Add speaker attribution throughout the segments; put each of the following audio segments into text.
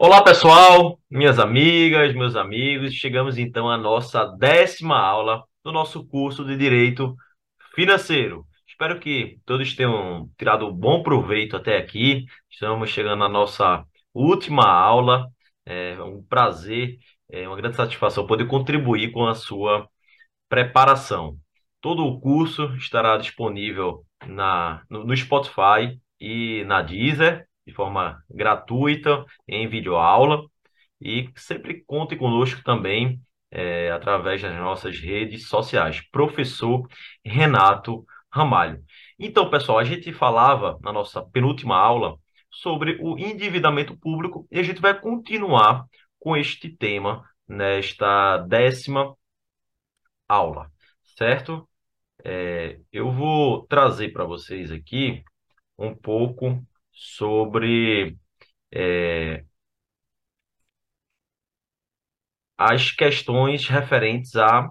Speaker 1: Olá, pessoal, minhas amigas, meus amigos. Chegamos então à nossa décima aula do nosso curso de Direito Financeiro. Espero que todos tenham tirado um bom proveito até aqui. Estamos chegando à nossa última aula. É um prazer, é uma grande satisfação poder contribuir com a sua preparação. Todo o curso estará disponível na, no, no Spotify e na Deezer de forma gratuita em videoaula e sempre conte conosco também é, através das nossas redes sociais. Professor Renato Ramalho. Então, pessoal, a gente falava na nossa penúltima aula sobre o endividamento público e a gente vai continuar com este tema nesta décima aula, certo? É, eu vou trazer para vocês aqui um pouco sobre é, as questões referentes a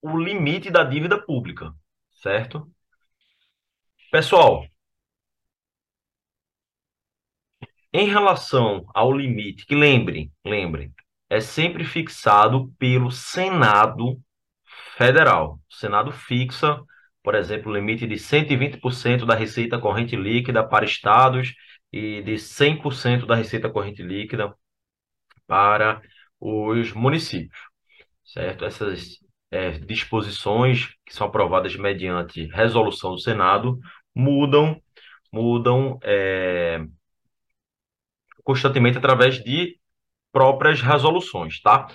Speaker 1: o limite da dívida pública, certo? Pessoal, em relação ao limite, que lembrem, lembrem, é sempre fixado pelo Senado Federal. O Senado fixa por exemplo, limite de 120% da receita corrente líquida para estados e de 100% da receita corrente líquida para os municípios, certo? Essas é, disposições que são aprovadas mediante resolução do Senado mudam, mudam é, constantemente através de próprias resoluções, tá?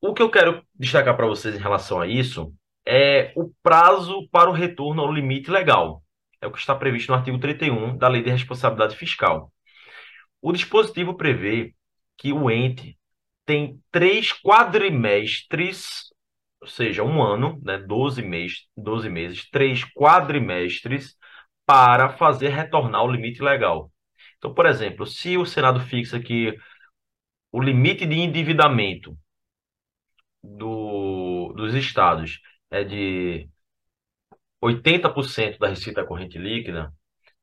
Speaker 1: O que eu quero destacar para vocês em relação a isso é o prazo para o retorno ao limite legal. É o que está previsto no artigo 31 da Lei de Responsabilidade Fiscal. O dispositivo prevê que o ente tem três quadrimestres, ou seja, um ano, né, 12, mês, 12 meses, três quadrimestres para fazer retornar o limite legal. Então, por exemplo, se o Senado fixa que o limite de endividamento do, dos estados é de 80% da receita corrente líquida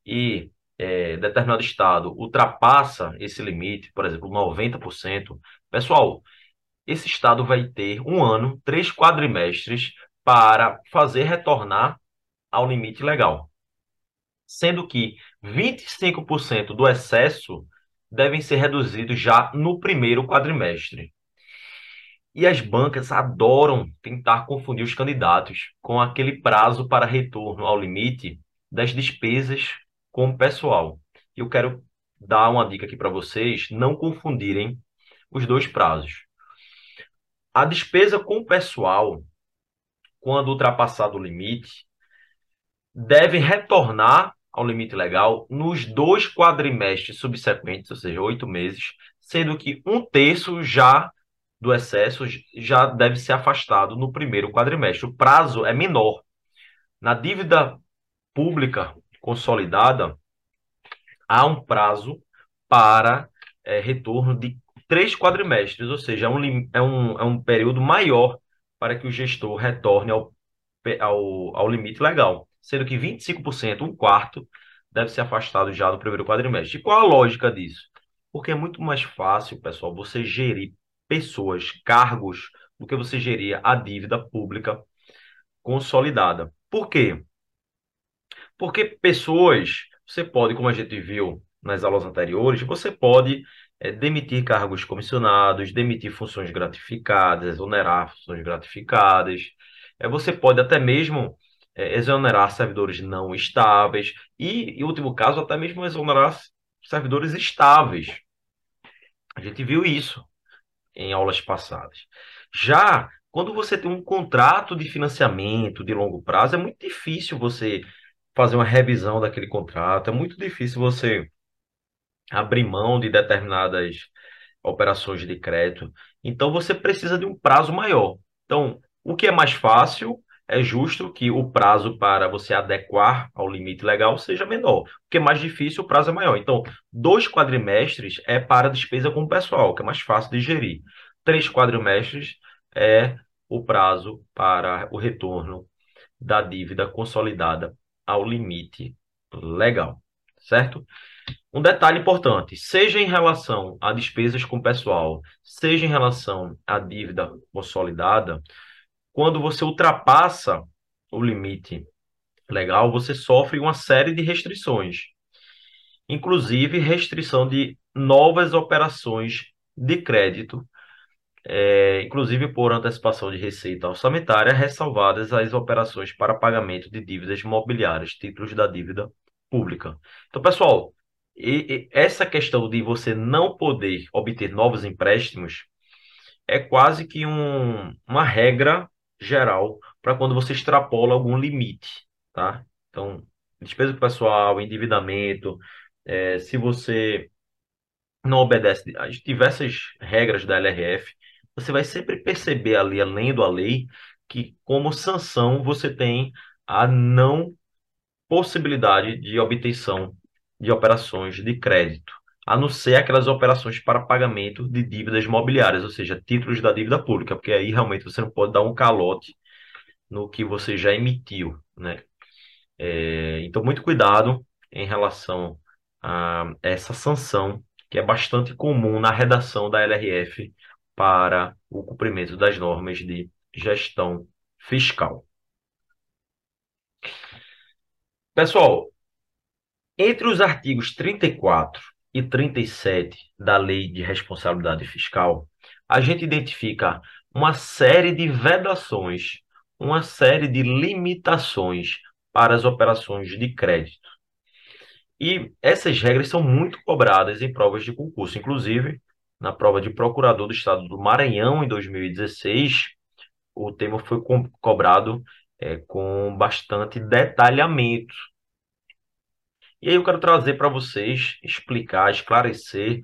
Speaker 1: e é, determinado estado ultrapassa esse limite, por exemplo, 90%, pessoal, esse estado vai ter um ano, três quadrimestres para fazer retornar ao limite legal. Sendo que 25% do excesso devem ser reduzidos já no primeiro quadrimestre. E as bancas adoram tentar confundir os candidatos com aquele prazo para retorno ao limite das despesas com o pessoal. Eu quero dar uma dica aqui para vocês não confundirem os dois prazos. A despesa com o pessoal, quando ultrapassado o limite, deve retornar ao limite legal nos dois quadrimestres subsequentes, ou seja, oito meses, sendo que um terço já do excesso já deve ser afastado no primeiro quadrimestre. O prazo é menor. Na dívida pública consolidada, há um prazo para é, retorno de três quadrimestres, ou seja, é um, é, um, é um período maior para que o gestor retorne ao, ao, ao limite legal, sendo que 25%, um quarto, deve ser afastado já do primeiro quadrimestre. E qual a lógica disso? Porque é muito mais fácil, pessoal, você gerir pessoas, cargos, do que você gerir a dívida pública consolidada. Por quê? Porque pessoas, você pode, como a gente viu nas aulas anteriores, você pode é, demitir cargos comissionados, demitir funções gratificadas, exonerar funções gratificadas. É, você pode até mesmo é, exonerar servidores não estáveis e, em último caso, até mesmo exonerar servidores estáveis. A gente viu isso em aulas passadas. Já quando você tem um contrato de financiamento de longo prazo, é muito difícil você fazer uma revisão daquele contrato, é muito difícil você abrir mão de determinadas operações de crédito. Então você precisa de um prazo maior. Então, o que é mais fácil é justo que o prazo para você adequar ao limite legal seja menor. O que é mais difícil, o prazo é maior. Então, dois quadrimestres é para despesa com o pessoal, que é mais fácil de gerir. Três quadrimestres é o prazo para o retorno da dívida consolidada ao limite legal, certo? Um detalhe importante, seja em relação a despesas com pessoal, seja em relação à dívida consolidada, quando você ultrapassa o limite legal, você sofre uma série de restrições, inclusive restrição de novas operações de crédito, é, inclusive por antecipação de receita orçamentária, ressalvadas as operações para pagamento de dívidas imobiliárias, títulos da dívida pública. Então, pessoal, e, e essa questão de você não poder obter novos empréstimos é quase que um, uma regra geral para quando você extrapola algum limite, tá? Então, despesa pessoal, endividamento, é, se você não obedece às diversas regras da LRF, você vai sempre perceber ali, além da lei, que como sanção você tem a não possibilidade de obtenção de operações de crédito, a não ser aquelas operações para pagamento de dívidas imobiliárias, ou seja, títulos da dívida pública, porque aí realmente você não pode dar um calote no que você já emitiu, né? É, então, muito cuidado em relação a essa sanção, que é bastante comum na redação da LRF para o cumprimento das normas de gestão fiscal. Pessoal, entre os artigos 34 e 37 da Lei de Responsabilidade Fiscal, a gente identifica uma série de vedações, uma série de limitações para as operações de crédito. E essas regras são muito cobradas em provas de concurso. Inclusive, na prova de procurador do Estado do Maranhão, em 2016, o tema foi co cobrado é, com bastante detalhamento. E aí eu quero trazer para vocês, explicar, esclarecer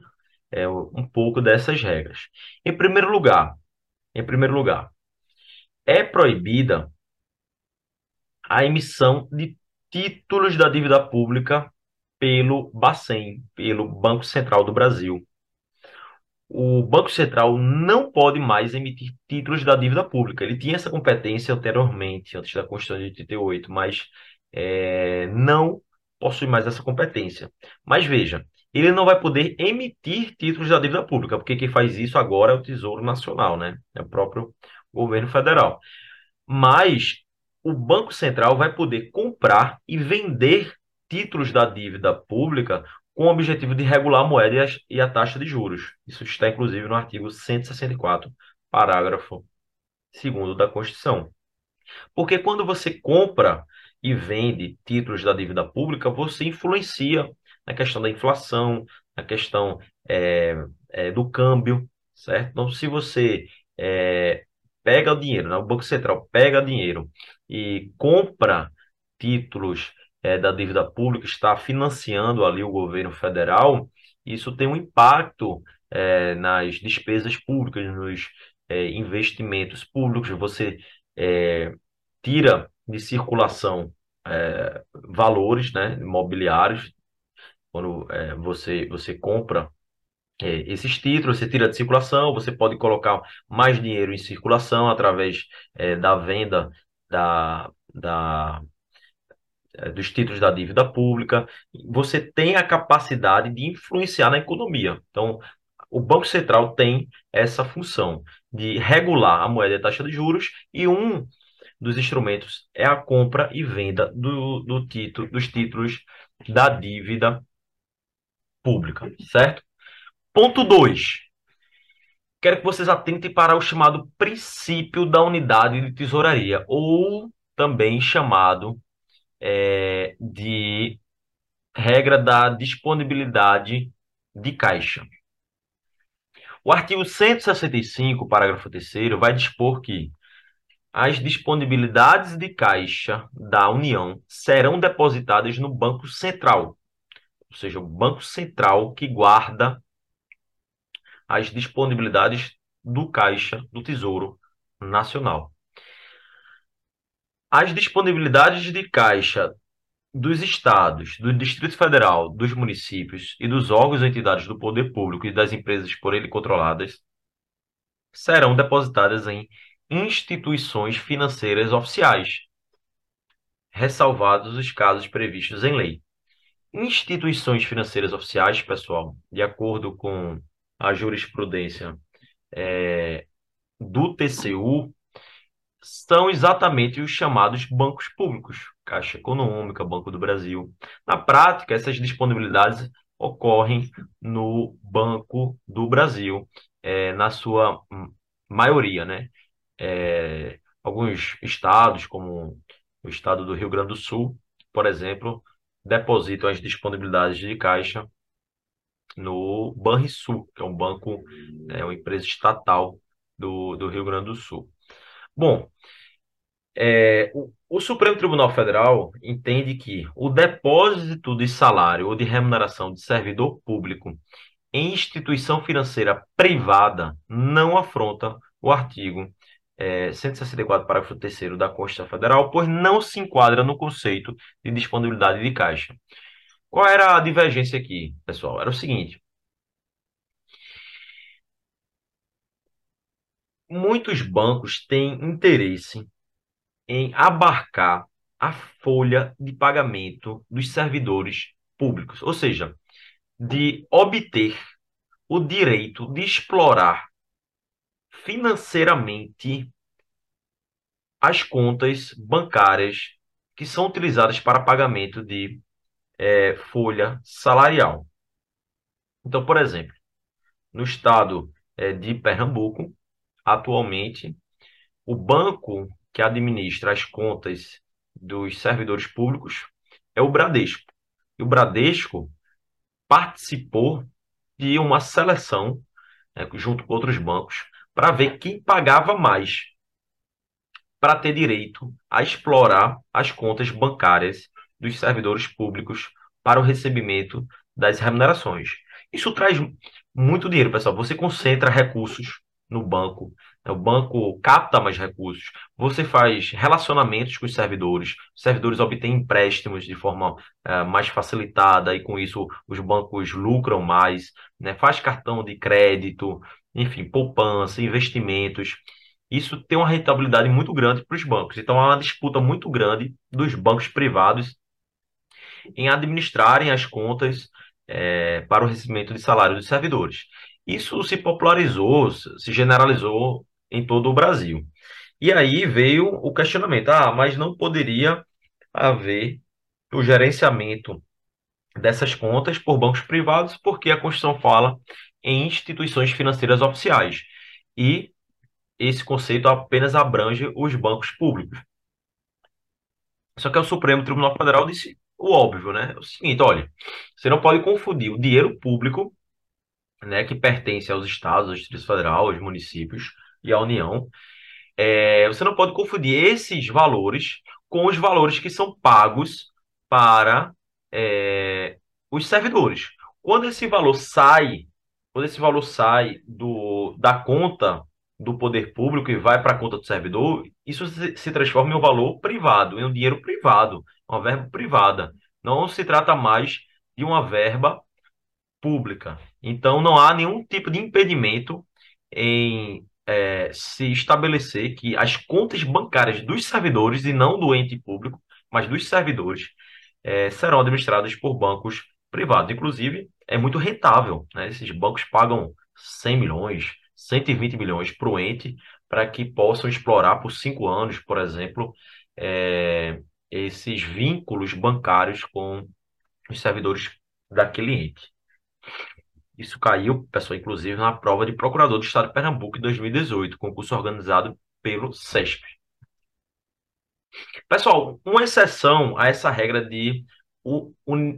Speaker 1: é, um pouco dessas regras. Em primeiro lugar, em primeiro lugar, é proibida a emissão de títulos da dívida pública pelo Bacen, pelo Banco Central do Brasil o Banco Central não pode mais emitir títulos da dívida pública. Ele tinha essa competência anteriormente, antes da Constituição de 88, mas é, não possui mais essa competência. Mas veja, ele não vai poder emitir títulos da dívida pública, porque quem faz isso agora é o Tesouro Nacional, né? É o próprio governo federal. Mas o Banco Central vai poder comprar e vender títulos da dívida pública com o objetivo de regular a moeda e a, taxa de juros. Isso está, inclusive, no artigo 164, parágrafo 2 da Constituição. Porque quando você compra e vende títulos da dívida pública, você influencia na questão da inflação, na questão é, é, do câmbio, certo? Então, se você é, pega o dinheiro, né? o Banco Central pega dinheiro e compra títulos da dívida pública está financiando ali o governo federal, isso tem um impacto nas despesas públicas, nos investimentos públicos. Você tira de circulação é, valores né, imobiliários quando é, você, você compra esses títulos, você tira de circulação, você pode colocar mais dinheiro em circulação através da venda da, da é, dos títulos da dívida pública, você tem a capacidade de influenciar na economia. Então, o Banco Central tem essa função de regular a moeda e a taxa de juros, e um dos instrumentos é a compra e venda do, do título, dos títulos da dívida pública, certo? Ponto 2. Quero que vocês atentem para o chamado princípio da unidade de tesouraria, ou também chamado é, de regra da disponibilidade de caixa. O artigo 165, parágrafo 3 vai dispor que as disponibilidades de caixa da União serão depositadas no Banco Central, ou seja, o Banco Central que guarda as disponibilidades do caixa do Tesouro Nacional. As disponibilidades de caixa dos estados, do Distrito Federal, dos municípios e dos órgãos e entidades do poder público e das empresas por ele controladas serão depositadas em instituições financeiras oficiais, ressalvados os casos previstos em lei. instituições financeiras oficiais, pessoal, de acordo com a jurisprudência é, do TCU, são exatamente os chamados bancos públicos, Caixa Econômica, Banco do Brasil. Na prática, essas disponibilidades ocorrem no Banco do Brasil, é, na sua maioria, né? É, alguns estados, como o estado do Rio Grande do Sul, por exemplo, depositam as disponibilidades de caixa no Banrisul, que é um banco, é uma empresa estatal do, do Rio Grande do Sul. Bom, é, o, o Supremo Tribunal Federal entende que o depósito de salário ou de remuneração de servidor público em instituição financeira privada não afronta o artigo é, 164, parágrafo 3 da Constituição Federal, pois não se enquadra no conceito de disponibilidade de caixa. Qual era a divergência aqui, pessoal? Era o seguinte: muitos bancos têm interesse em abarcar a folha de pagamento dos servidores públicos, ou seja, de obter o direito de explorar financeiramente as contas bancárias que são utilizadas para pagamento de é, folha salarial. Então, por exemplo, no estado é, de Pernambuco, atualmente, o banco que administra as contas dos servidores públicos é o Bradesco. E o Bradesco participou de uma seleção, né, junto com outros bancos, para ver quem pagava mais para ter direito a explorar as contas bancárias dos servidores públicos para o recebimento das remunerações. Isso traz muito dinheiro, pessoal. Você concentra recursos no banco, né? o banco capta mais recursos, você faz relacionamentos com os servidores, os servidores obtêm empréstimos de forma uh, mais facilitada e com isso os bancos lucram mais, né? faz cartão de crédito, enfim, poupança, investimentos. Isso tem uma rentabilidade muito grande para os bancos. Então, há uma disputa muito grande dos bancos privados em administrarem as contas é, para o recebimento de salário dos servidores. Isso se popularizou, se generalizou em todo o Brasil. E aí veio o questionamento: ah, mas não poderia haver o gerenciamento dessas contas por bancos privados, porque a Constituição fala em instituições financeiras oficiais. E esse conceito apenas abrange os bancos públicos. Só que o Supremo Tribunal Federal disse o óbvio, né? É o seguinte, olha, você não pode confundir o dinheiro público, né, que pertence aos estados, ao Distrito Federal, aos municípios e à União. É, você não pode confundir esses valores com os valores que são pagos para é, os servidores. Quando esse valor sai, quando esse valor sai do, da conta do poder público e vai para a conta do servidor, isso se transforma em um valor privado, em um dinheiro privado, uma verba privada. Não se trata mais de uma verba pública. Então, não há nenhum tipo de impedimento em é, se estabelecer que as contas bancárias dos servidores, e não do ente público, mas dos servidores, é, serão administradas por bancos privados. Inclusive, é muito rentável. Né? Esses bancos pagam 100 milhões, 120 milhões para o ente para que possam explorar por cinco anos, por exemplo, é, esses vínculos bancários com os servidores daquele ente. Isso caiu, pessoal, inclusive, na prova de procurador do Estado de Pernambuco em 2018, concurso organizado pelo CESP. Pessoal, uma exceção a essa regra de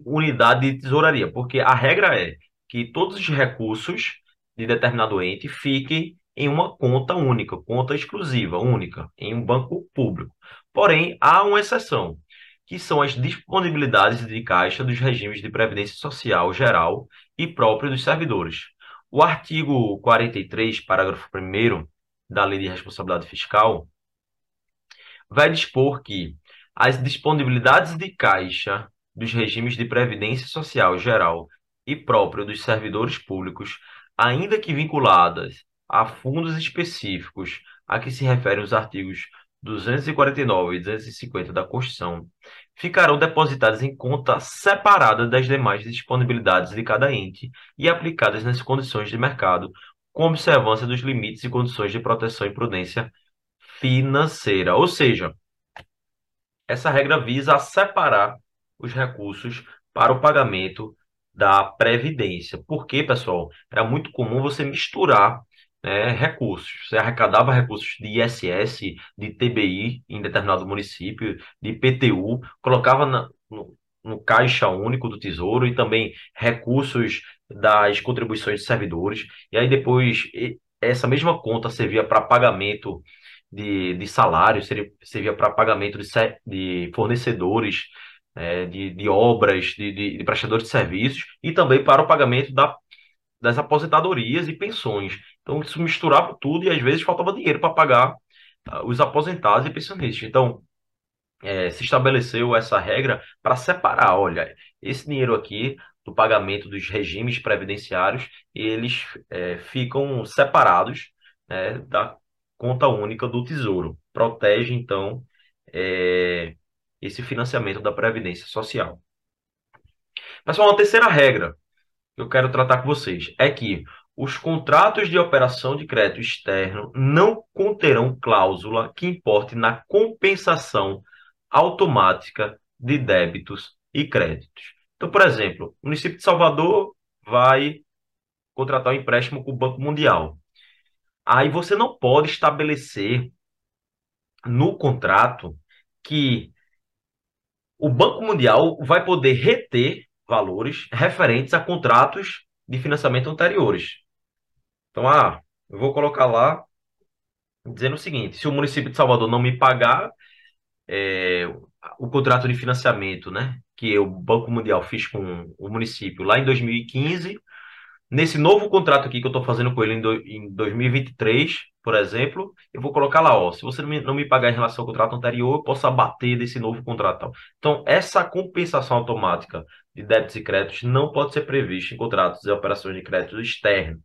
Speaker 1: unidade de tesouraria, porque a regra é que todos os recursos de determinado ente fiquem em uma conta única, conta exclusiva, única, em um banco público. Porém, há uma exceção, que são as disponibilidades de caixa dos regimes de previdência social geral e próprio dos servidores. O artigo 43, parágrafo 1 da Lei de Responsabilidade Fiscal vai dispor que as disponibilidades de caixa dos regimes de previdência social geral e próprio dos servidores públicos ainda que vinculadas a fundos específicos a que se referem os artigos 249 e 250 da Constituição, ficarão depositadas em conta separada das demais disponibilidades de cada ente e aplicadas nas condições de mercado, com observância dos limites e condições de proteção e prudência financeira. Ou seja, essa regra visa separar os recursos para o pagamento da Previdência. Porque, pessoal, era muito comum você misturar né, recursos. Você arrecadava recursos de ISS, de TBI em determinado município, de PTU, colocava na, no, no Caixa Único do Tesouro e também recursos das contribuições de servidores. E aí depois essa mesma conta servia para pagamento de, de salários, servia para pagamento de, de fornecedores, é, de, de obras, de, de, de prestadores de serviços e também para o pagamento da, das aposentadorias e pensões. Então, isso misturava tudo e às vezes faltava dinheiro para pagar uh, os aposentados e pensionistas. Então, é, se estabeleceu essa regra para separar, olha, esse dinheiro aqui do pagamento dos regimes previdenciários, eles é, ficam separados né, da conta única do Tesouro. Protege, então, é, esse financiamento da Previdência Social. Pessoal, uma terceira regra que eu quero tratar com vocês é que os contratos de operação de crédito externo não conterão cláusula que importe na compensação automática de débitos e créditos. Então, por exemplo, o município de Salvador vai contratar um empréstimo com o Banco Mundial. Aí você não pode estabelecer no contrato que o Banco Mundial vai poder reter valores referentes a contratos de financiamento anteriores. Então, ah, eu vou colocar lá dizendo o seguinte: se o município de Salvador não me pagar é, o contrato de financiamento, né, que o Banco Mundial fez com o município lá em 2015, nesse novo contrato aqui que eu estou fazendo com ele em, do, em 2023, por exemplo, eu vou colocar lá, ó, se você não me, não me pagar em relação ao contrato anterior, eu posso abater desse novo contrato. Então, essa compensação automática de débitos e créditos não pode ser prevista em contratos e operações de crédito externo,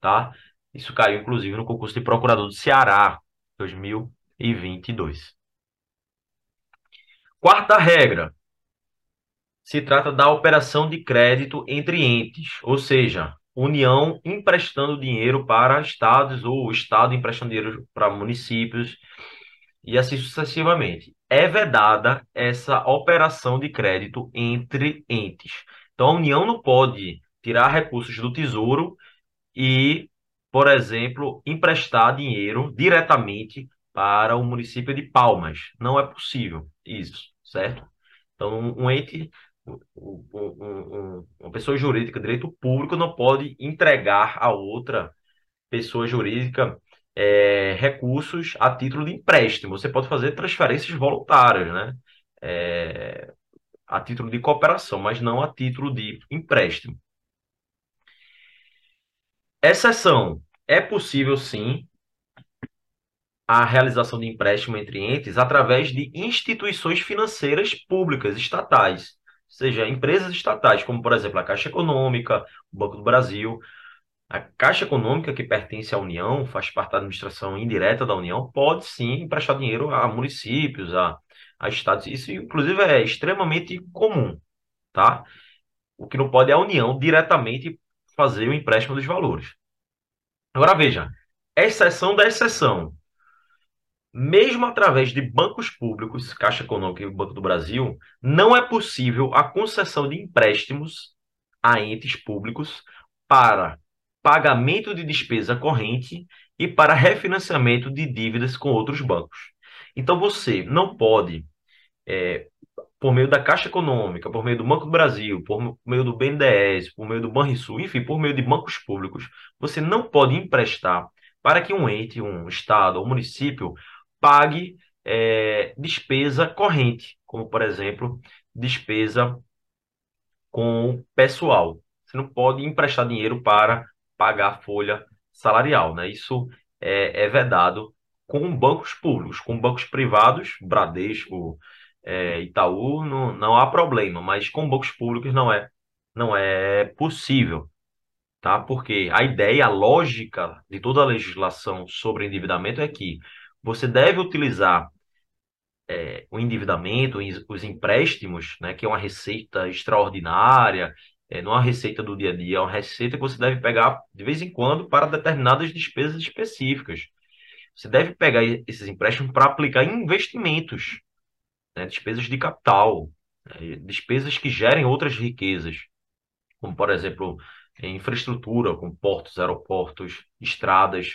Speaker 1: tá? Isso caiu, inclusive, no concurso de procurador do Ceará, 2022. Quarta regra, se trata da operação de crédito entre entes, ou seja, União emprestando dinheiro para estados ou Estado emprestando dinheiro para municípios e assim sucessivamente. É vedada essa operação de crédito entre entes. Então, a União não pode tirar recursos do Tesouro e, por exemplo, emprestar dinheiro diretamente para o município de Palmas. Não é possível isso, certo? Então, um ente uma pessoa jurídica, direito público, não pode entregar a outra pessoa jurídica é, recursos a título de empréstimo. Você pode fazer transferências voluntárias, né? É, a título de cooperação, mas não a título de empréstimo. Exceção: é possível sim a realização de empréstimo entre entes através de instituições financeiras públicas estatais seja empresas estatais, como por exemplo a Caixa Econômica, o Banco do Brasil. A Caixa Econômica, que pertence à União, faz parte da administração indireta da União, pode sim emprestar dinheiro a municípios, a, a estados. Isso, inclusive, é extremamente comum, tá? O que não pode é a União diretamente fazer o empréstimo dos valores. Agora veja, exceção da exceção mesmo através de bancos públicos, Caixa Econômica e Banco do Brasil, não é possível a concessão de empréstimos a entes públicos para pagamento de despesa corrente e para refinanciamento de dívidas com outros bancos. Então você não pode, é, por meio da Caixa Econômica, por meio do Banco do Brasil, por meio do BNDES, por meio do Banrisul, enfim, por meio de bancos públicos, você não pode emprestar para que um ente, um estado ou município pague é, despesa corrente, como, por exemplo, despesa com pessoal. Você não pode emprestar dinheiro para pagar folha salarial, né? Isso é, é vedado com bancos públicos, com bancos privados, Bradesco, é, Itaú, não, não há problema, mas com bancos públicos não é, não é possível, tá? Porque a ideia, a lógica de toda a legislação sobre endividamento é que você deve utilizar é, o endividamento, os empréstimos, né, que é uma receita extraordinária, é, não é uma receita do dia a dia, é uma receita que você deve pegar de vez em quando para determinadas despesas específicas. Você deve pegar esses empréstimos para aplicar em investimentos, né, despesas de capital, né, despesas que gerem outras riquezas, como, por exemplo, infraestrutura, como portos, aeroportos, estradas,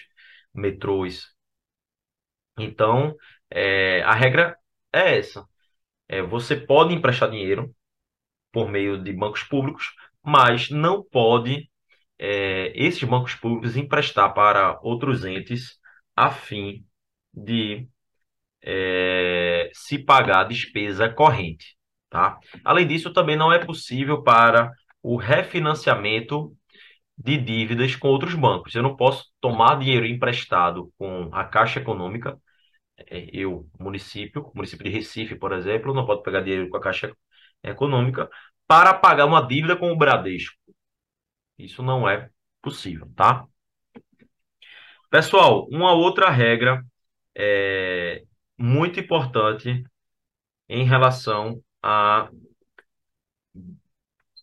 Speaker 1: metrôs. Então, é, a regra é essa. É, você pode emprestar dinheiro por meio de bancos públicos, mas não pode é, esses bancos públicos emprestar para outros entes a fim de é, se pagar a despesa corrente. Tá? Além disso, também não é possível para o refinanciamento de dívidas com outros bancos. Eu não posso tomar dinheiro emprestado com a Caixa Econômica eu, município, município de Recife, por exemplo, não pode pegar dinheiro com a Caixa Econômica para pagar uma dívida com o Bradesco. Isso não é possível, tá? Pessoal, uma outra regra é, muito importante em relação a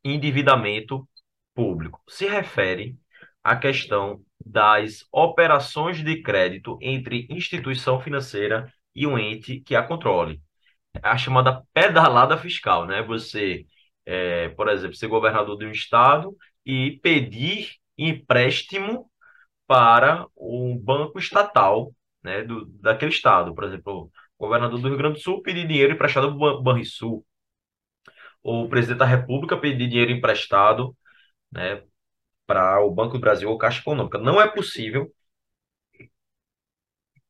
Speaker 1: endividamento público se refere à questão das operações de crédito entre instituição financeira e um ente que a controle. A chamada pedalada fiscal, né? Você, é, por exemplo, ser governador de um estado e pedir empréstimo para um banco estatal, né, do, daquele estado. Por exemplo, o governador do Rio Grande do Sul pedir dinheiro emprestado para o Banrisul. Ou o presidente da República pedir dinheiro emprestado né, para o Banco do Brasil ou Caixa Econômica. Não é possível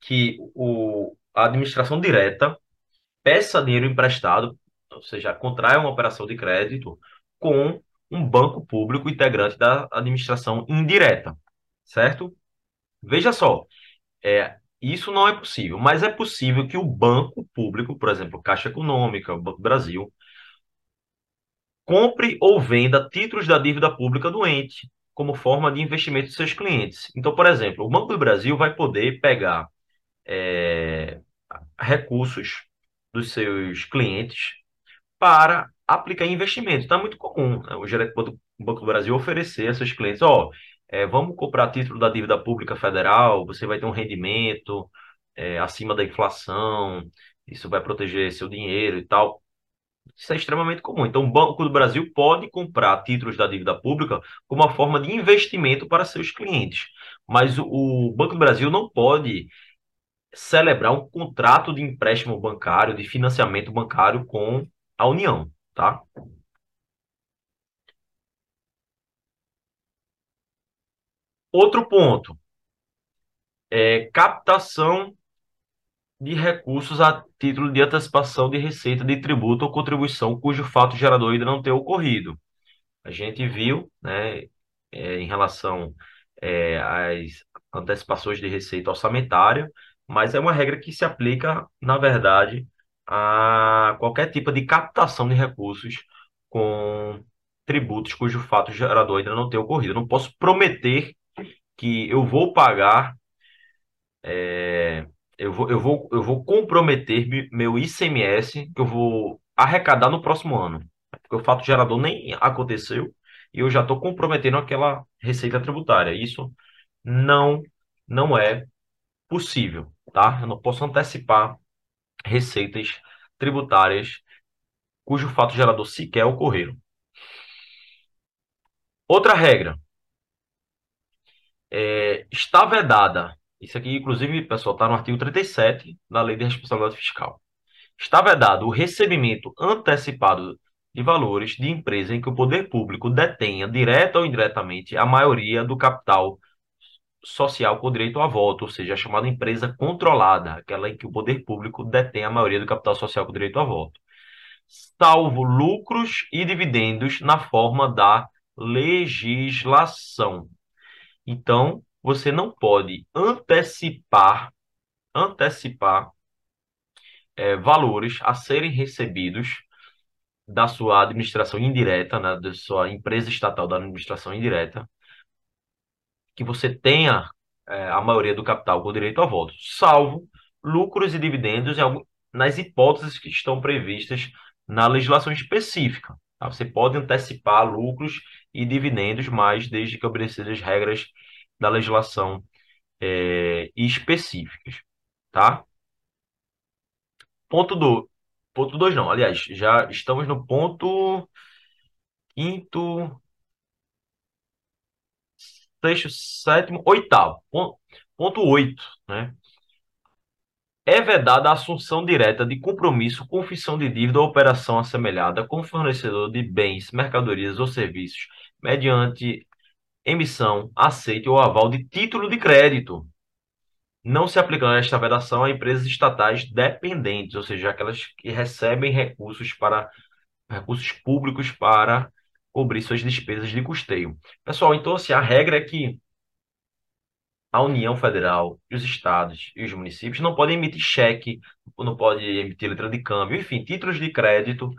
Speaker 1: que o, a administração direta peça dinheiro emprestado, ou seja, contraia uma operação de crédito com um banco público integrante da administração indireta, certo? Veja só, é, isso não é possível, mas é possível que o banco público, por exemplo, Caixa Econômica, Banco do Brasil, compre ou venda títulos da dívida pública do ente, como forma de investimento de seus clientes. Então, por exemplo, o Banco do Brasil vai poder pegar é, recursos dos seus clientes para aplicar investimento. Então, é muito comum né? o Banco do Brasil oferecer a seus clientes, ó, é, vamos comprar título da dívida pública federal, você vai ter um rendimento é, acima da inflação, isso vai proteger seu dinheiro e tal. Isso é extremamente comum. Então, o Banco do Brasil pode comprar títulos da dívida pública como uma forma de investimento para seus clientes. Mas o Banco do Brasil não pode celebrar um contrato de empréstimo bancário, de financiamento bancário com a União, tá? Outro ponto é captação de recursos a título de antecipação de receita de tributo ou contribuição cujo fato gerador ainda não tenha ocorrido. A gente viu, né, é, em relação é, às antecipações de receita orçamentária, mas é uma regra que se aplica, na verdade, a qualquer tipo de captação de recursos com tributos cujo fato gerador ainda não tenha ocorrido. Eu não posso prometer que eu vou pagar é, eu vou, eu vou, eu vou comprometer meu ICMS que eu vou arrecadar no próximo ano. Porque o fato gerador nem aconteceu e eu já estou comprometendo aquela receita tributária. Isso não, não é possível, tá? Eu não posso antecipar receitas tributárias cujo fato gerador sequer ocorreram. Outra regra. É, está vedada isso aqui, inclusive, pessoal, está no artigo 37 da Lei de Responsabilidade Fiscal. Está vedado o recebimento antecipado de valores de empresa em que o poder público detenha, direta ou indiretamente, a maioria do capital social com direito a voto, ou seja, a chamada empresa controlada, aquela em que o poder público detém a maioria do capital social com direito a voto, salvo lucros e dividendos na forma da legislação. Então, você não pode antecipar antecipar é, valores a serem recebidos da sua administração indireta, né, da sua empresa estatal da administração indireta, que você tenha é, a maioria do capital com direito a voto, salvo lucros e dividendos algum, nas hipóteses que estão previstas na legislação específica. Tá? Você pode antecipar lucros e dividendos, mas desde que obedecer as regras da legislação é, específicas, tá? Ponto 2. Do, ponto 2 não, aliás, já estamos no ponto quinto, sexto, sétimo, oitavo. Ponto, ponto 8, né? É vedada a assunção direta de compromisso com fissão de dívida ou operação assemelhada com fornecedor de bens, mercadorias ou serviços, mediante emissão, aceite ou aval de título de crédito. Não se aplicando esta vedação a empresas estatais dependentes, ou seja, aquelas que recebem recursos para recursos públicos para cobrir suas despesas de custeio. Pessoal, então assim, a regra é que a União Federal, os estados e os municípios não podem emitir cheque, não podem emitir letra de câmbio, enfim, títulos de crédito,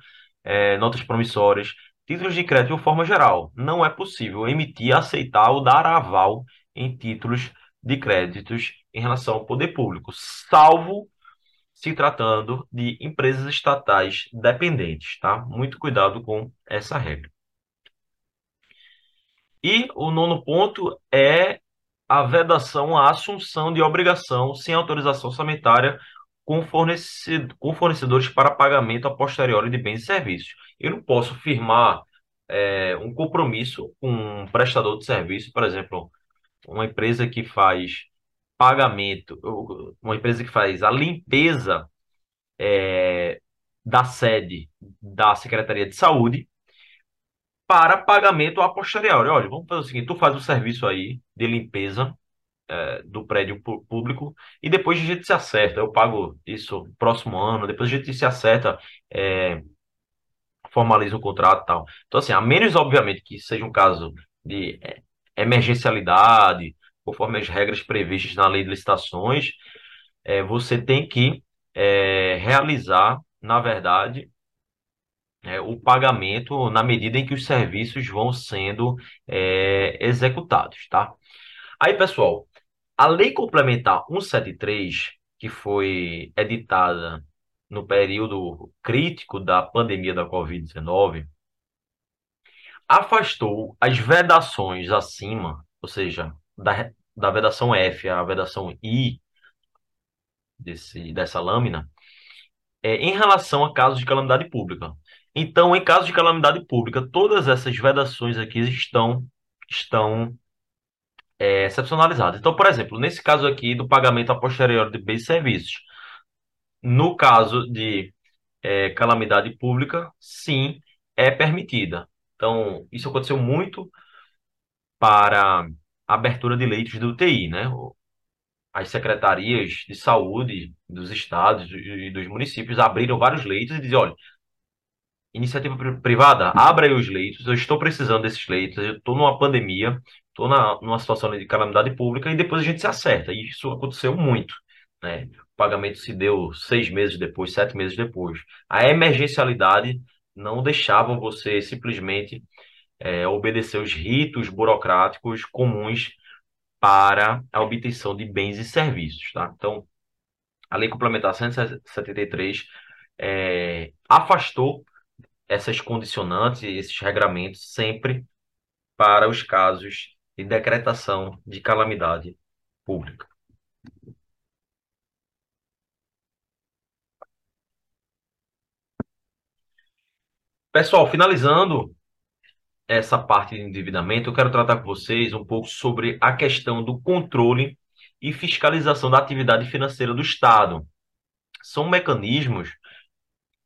Speaker 1: é, notas promissórias, títulos de crédito de forma geral. Não é possível emitir, aceitar ou dar aval em títulos de créditos em relação ao poder público, salvo se tratando de empresas estatais dependentes, tá? Muito cuidado com essa regra. E o nono ponto é a vedação à assunção de obrigação sem autorização orçamentária com, com fornecedores para pagamento a posteriori de bens e serviços. Eu não posso firmar é, um compromisso com um prestador de serviço, por exemplo, uma empresa que faz pagamento, uma empresa que faz a limpeza é, da sede da Secretaria de Saúde para pagamento a posteriori. Olha, vamos fazer o seguinte: tu faz o serviço aí de limpeza é, do prédio público e depois a gente se acerta. Eu pago isso próximo ano, depois a gente se acerta, é, formaliza o contrato e tal. Então, assim, a menos, obviamente, que seja um caso de é, emergencialidade, conforme as regras previstas na lei de licitações, é, você tem que é, realizar, na verdade, é, o pagamento na medida em que os serviços vão sendo é, executados, tá? Aí, pessoal, a Lei Complementar 173, que foi editada no período crítico da pandemia da Covid-19, afastou as vedações acima, ou seja, da, da vedação F à vedação I desse, dessa lâmina, é, em relação a casos de calamidade pública. Então, em caso de calamidade pública, todas essas vedações aqui estão, estão é, excepcionalizadas. Então, por exemplo, nesse caso aqui do pagamento a posteriori de bens e serviços, no caso de é, calamidade pública, sim, é permitida. Então, isso aconteceu muito para a abertura de leitos de UTI, né? As secretarias de saúde dos estados e dos municípios abriram vários leitos e diziam, olha, iniciativa privada, abra aí os leitos, eu estou precisando desses leitos, eu estou numa pandemia, estou numa situação de calamidade pública e depois a gente se acerta. E isso aconteceu muito, né? O pagamento se deu seis meses depois, sete meses depois. A emergencialidade não deixava você simplesmente é, obedecer os ritos burocráticos comuns para a obtenção de bens e serviços, tá? Então, a Lei Complementar 173 é, afastou essas condicionantes esses regramentos sempre para os casos de decretação de calamidade pública. Pessoal, finalizando essa parte de endividamento, eu quero tratar com vocês um pouco sobre a questão do controle e fiscalização da atividade financeira do Estado. São mecanismos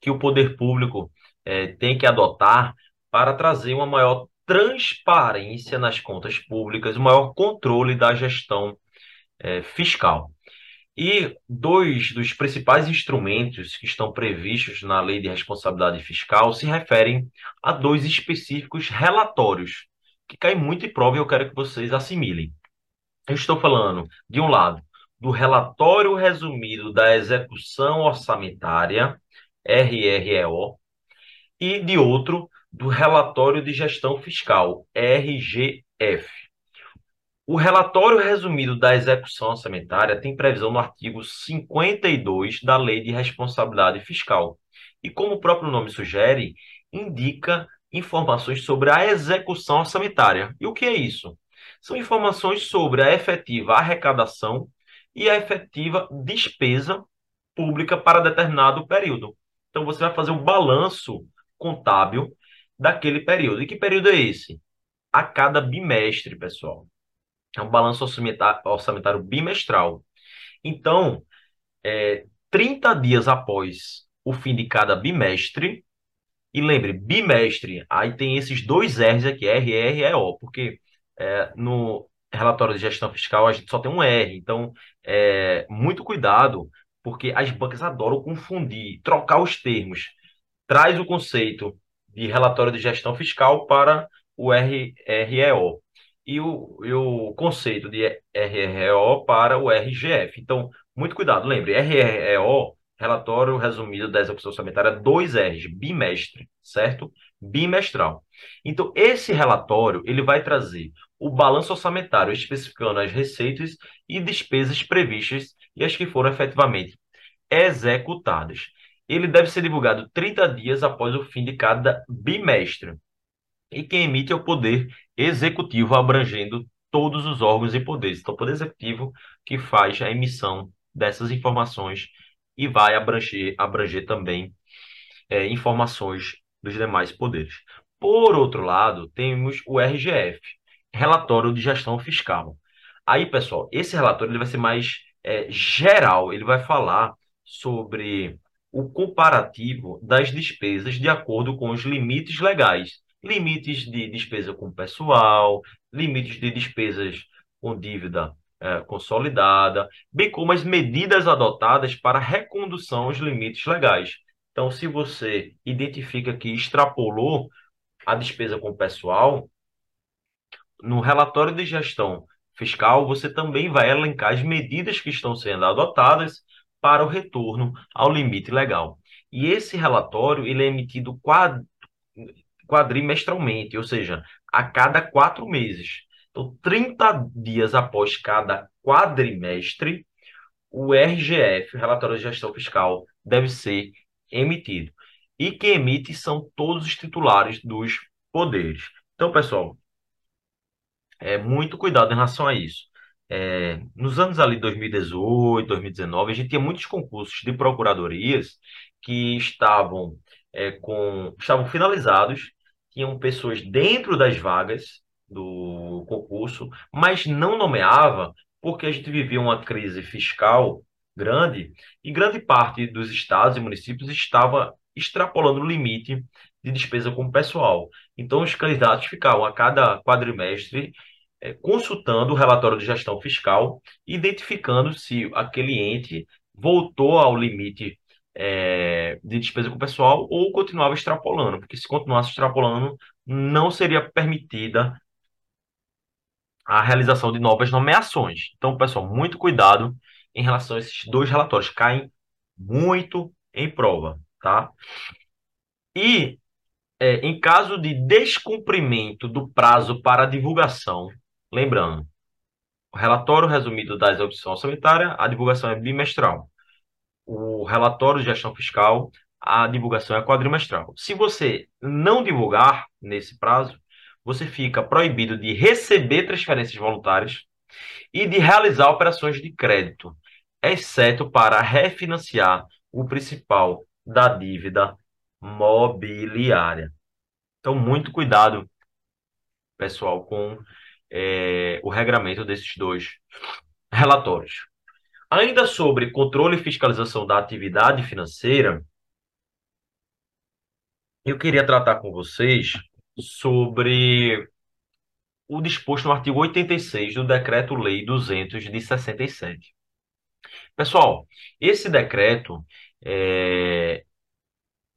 Speaker 1: que o poder público é, tem que adotar para trazer uma maior transparência nas contas públicas, um maior controle da gestão é, fiscal. E dois dos principais instrumentos que estão previstos na Lei de Responsabilidade Fiscal se referem a dois específicos relatórios, que caem muito em prova e eu quero que vocês assimilem. Eu estou falando, de um lado, do relatório resumido da execução orçamentária, RREO, e de outro do relatório de gestão fiscal, RGF. O relatório resumido da execução orçamentária tem previsão no artigo 52 da Lei de Responsabilidade Fiscal. E como o próprio nome sugere, indica informações sobre a execução orçamentária. E o que é isso? São informações sobre a efetiva arrecadação e a efetiva despesa pública para determinado período. Então, você vai fazer um balanço contábil daquele período. E que período é esse? A cada bimestre, pessoal. É um balanço orçamentário bimestral. Então, é, 30 dias após o fim de cada bimestre, e lembre, bimestre, aí tem esses dois R's aqui, R, R e O, porque é, no relatório de gestão fiscal a gente só tem um R, então é, muito cuidado, porque as bancas adoram confundir, trocar os termos. Traz o conceito de relatório de gestão fiscal para o RREO e o, e o conceito de RREO para o RGF. Então, muito cuidado, lembre, RREO, relatório resumido da execução orçamentária, dois R's, bimestre, certo? Bimestral. Então, esse relatório, ele vai trazer o balanço orçamentário, especificando as receitas e despesas previstas e as que foram efetivamente executadas. Ele deve ser divulgado 30 dias após o fim de cada bimestre. E quem emite é o Poder Executivo, abrangendo todos os órgãos e poderes. Então, o Poder Executivo que faz a emissão dessas informações e vai abranger, abranger também é, informações dos demais poderes. Por outro lado, temos o RGF, Relatório de Gestão Fiscal. Aí, pessoal, esse relatório ele vai ser mais é, geral, ele vai falar sobre o comparativo das despesas de acordo com os limites legais limites de despesa com pessoal, limites de despesas com dívida é, consolidada, bem como as medidas adotadas para recondução aos limites legais. Então, se você identifica que extrapolou a despesa com pessoal, no relatório de gestão fiscal, você também vai elencar as medidas que estão sendo adotadas para o retorno ao limite legal. E esse relatório ele é emitido quadrimestralmente, ou seja, a cada quatro meses. Então, 30 dias após cada quadrimestre, o RGF, o Relatório de Gestão Fiscal, deve ser emitido. E quem emite são todos os titulares dos poderes. Então, pessoal, é muito cuidado em relação a isso. É, nos anos ali 2018, 2019, a gente tinha muitos concursos de procuradorias que estavam é, com, estavam finalizados, tinham pessoas dentro das vagas do concurso, mas não nomeava porque a gente vivia uma crise fiscal grande e grande parte dos estados e municípios estava extrapolando o limite de despesa com o pessoal. Então, os candidatos ficavam a cada quadrimestre consultando o relatório de gestão fiscal, identificando se aquele ente voltou ao limite é, de despesa com o pessoal ou continuava extrapolando, porque se continuasse extrapolando, não seria permitida a realização de novas nomeações. Então, pessoal, muito cuidado em relação a esses dois relatórios, caem muito em prova, tá? E é, em caso de descumprimento do prazo para divulgação, lembrando, o relatório resumido da execução orçamentária, a divulgação é bimestral o relatório de gestão fiscal, a divulgação é quadrimestral. Se você não divulgar nesse prazo, você fica proibido de receber transferências voluntárias e de realizar operações de crédito, exceto para refinanciar o principal da dívida mobiliária. Então, muito cuidado, pessoal, com é, o regramento desses dois relatórios. Ainda sobre controle e fiscalização da atividade financeira, eu queria tratar com vocês sobre o disposto no artigo 86 do Decreto-Lei 200 de 67. Pessoal, esse decreto é,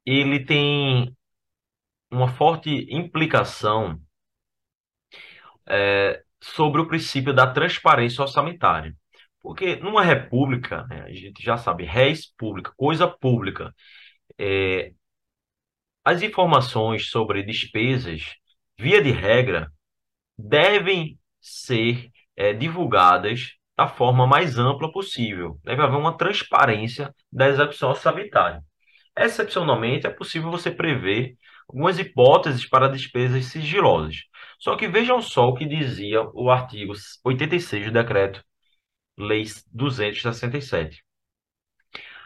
Speaker 1: ele tem uma forte implicação é, sobre o princípio da transparência orçamentária. Porque numa república, né, a gente já sabe, res pública, coisa pública, é, as informações sobre despesas, via de regra, devem ser é, divulgadas da forma mais ampla possível. Deve haver uma transparência da execução orçamentária. Excepcionalmente, é possível você prever algumas hipóteses para despesas sigilosas. Só que vejam só o que dizia o artigo 86 do decreto Lei 267.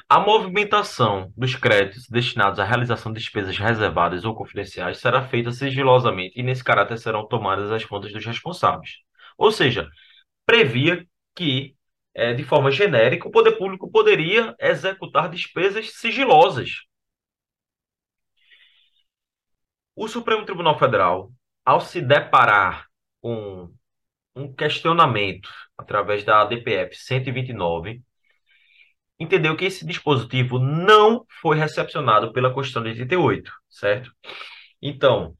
Speaker 1: A movimentação dos créditos destinados à realização de despesas reservadas ou confidenciais será feita sigilosamente e, nesse caráter, serão tomadas as contas dos responsáveis. Ou seja, previa que, é, de forma genérica, o poder público poderia executar despesas sigilosas. O Supremo Tribunal Federal, ao se deparar com um questionamento através da DPF 129, entendeu que esse dispositivo não foi recepcionado pela Constituição de 88, certo? Então,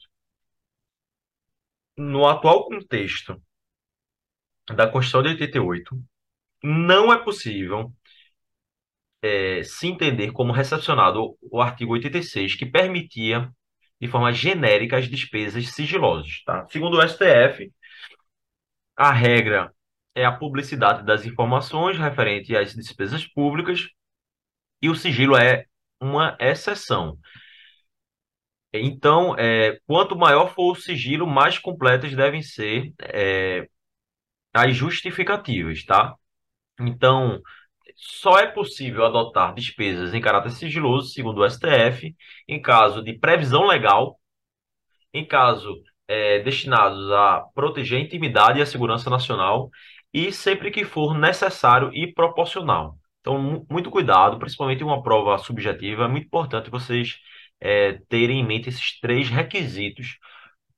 Speaker 1: no atual contexto da Constituição de 88, não é possível é, se entender como recepcionado o artigo 86, que permitia, de forma genérica, as despesas sigilosas. Tá? Segundo o STF, a regra é a publicidade das informações referente às despesas públicas e o sigilo é uma exceção. Então, é, quanto maior for o sigilo, mais completas devem ser é, as justificativas, tá? Então, só é possível adotar despesas em caráter sigiloso, segundo o STF, em caso de previsão legal, em caso é, destinados a proteger a intimidade e a segurança nacional e sempre que for necessário e proporcional. Então, muito cuidado, principalmente em uma prova subjetiva, é muito importante vocês é, terem em mente esses três requisitos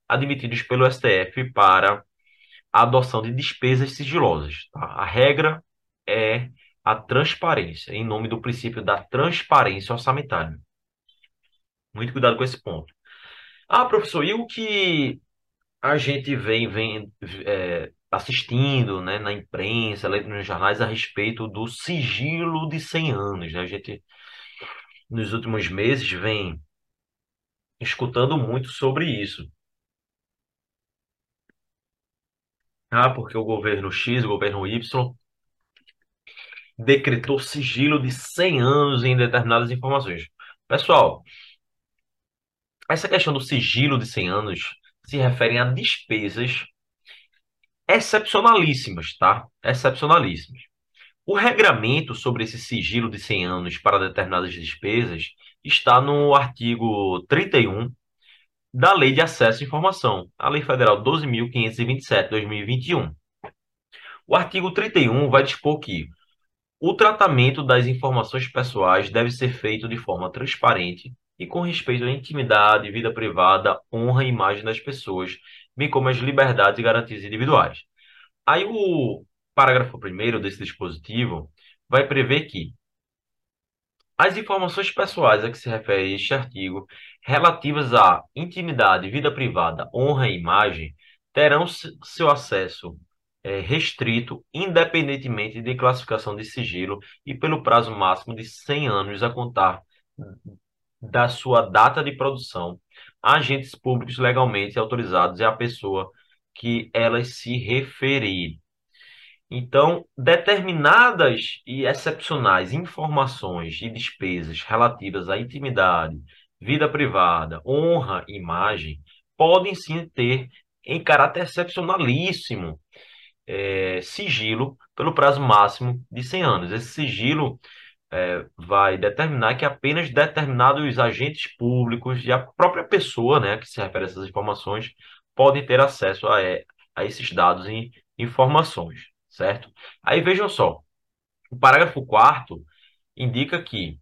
Speaker 1: admitidos pelo STF para a adoção de despesas sigilosas. Tá? A regra é a transparência, em nome do princípio da transparência orçamentária. Muito cuidado com esse ponto. Ah, professor, e o que a gente vem, vem é, assistindo né, na imprensa, lendo nos jornais a respeito do sigilo de 100 anos? Né? A gente, nos últimos meses, vem escutando muito sobre isso. Ah, porque o governo X, o governo Y, decretou sigilo de 100 anos em determinadas informações. Pessoal, essa questão do sigilo de 100 anos se refere a despesas excepcionalíssimas, tá? Excepcionalíssimas. O regramento sobre esse sigilo de 100 anos para determinadas despesas está no artigo 31 da Lei de Acesso à Informação, a Lei Federal 12.527/2021. O artigo 31 vai dispor que o tratamento das informações pessoais deve ser feito de forma transparente e com respeito à intimidade, vida privada, honra e imagem das pessoas, bem como as liberdades e garantias individuais. Aí o parágrafo primeiro desse dispositivo vai prever que as informações pessoais a que se refere este artigo, relativas à intimidade, vida privada, honra e imagem, terão seu acesso é, restrito, independentemente de classificação de sigilo e pelo prazo máximo de 100 anos a contar da sua data de produção, agentes públicos legalmente autorizados é a pessoa que elas se referirem. Então, determinadas e excepcionais informações e despesas relativas à intimidade, vida privada, honra, imagem, podem sim ter, em caráter excepcionalíssimo, é, sigilo pelo prazo máximo de 100 anos. Esse sigilo é, vai determinar que apenas determinados agentes públicos e a própria pessoa né, que se refere a essas informações podem ter acesso a, é, a esses dados e informações certo? Aí vejam só, o parágrafo 4 indica que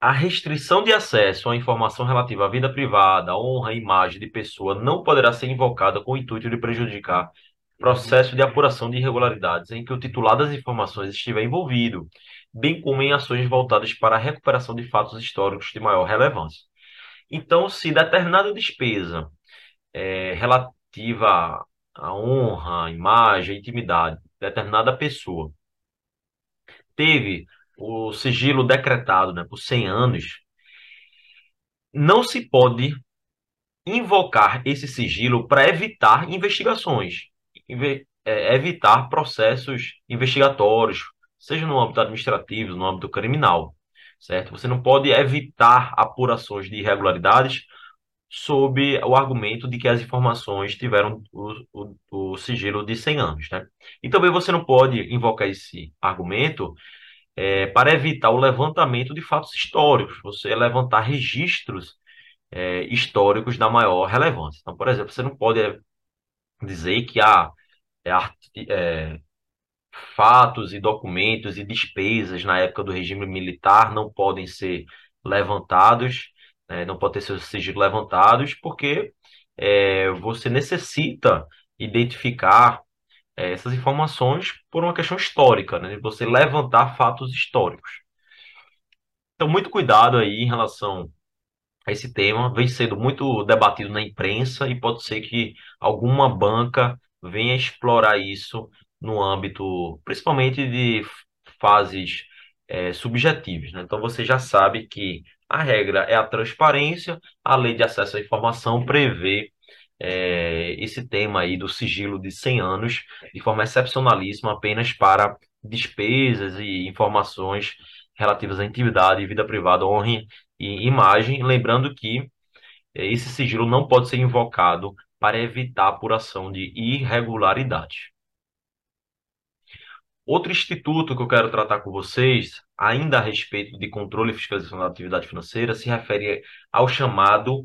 Speaker 1: a restrição de acesso à informação relativa à vida privada, honra e imagem de pessoa não poderá ser invocada com o intuito de prejudicar processo de apuração de irregularidades em que o titular das informações estiver envolvido, bem como em ações voltadas para a recuperação de fatos históricos de maior relevância. Então, se determinada despesa é, relativa à honra, imagem, intimidade determinada pessoa teve o sigilo decretado né, por 100 anos, não se pode invocar esse sigilo para evitar investigações. É, evitar processos investigatórios, seja no âmbito administrativo, no âmbito criminal, certo? Você não pode evitar apurações de irregularidades sob o argumento de que as informações tiveram o, o, o sigilo de 100 anos, né? E também você não pode invocar esse argumento é, para evitar o levantamento de fatos históricos, você levantar registros é, históricos da maior relevância. Então, por exemplo, você não pode dizer que há é, é, fatos e documentos e despesas na época do regime militar não podem ser levantados, né, não podem sigilos levantados, porque é, você necessita identificar é, essas informações por uma questão histórica, né, você levantar fatos históricos. Então, muito cuidado aí em relação esse tema, vem sendo muito debatido na imprensa e pode ser que alguma banca venha explorar isso no âmbito, principalmente de fases é, subjetivas. Né? Então você já sabe que a regra é a transparência, a lei de acesso à informação prevê é, esse tema aí do sigilo de 100 anos de forma excepcionalíssima apenas para despesas e informações relativas à intimidade, vida privada, honra e imagem, lembrando que é, esse sigilo não pode ser invocado para evitar a apuração de irregularidade. Outro instituto que eu quero tratar com vocês, ainda a respeito de controle e fiscalização da atividade financeira, se refere ao chamado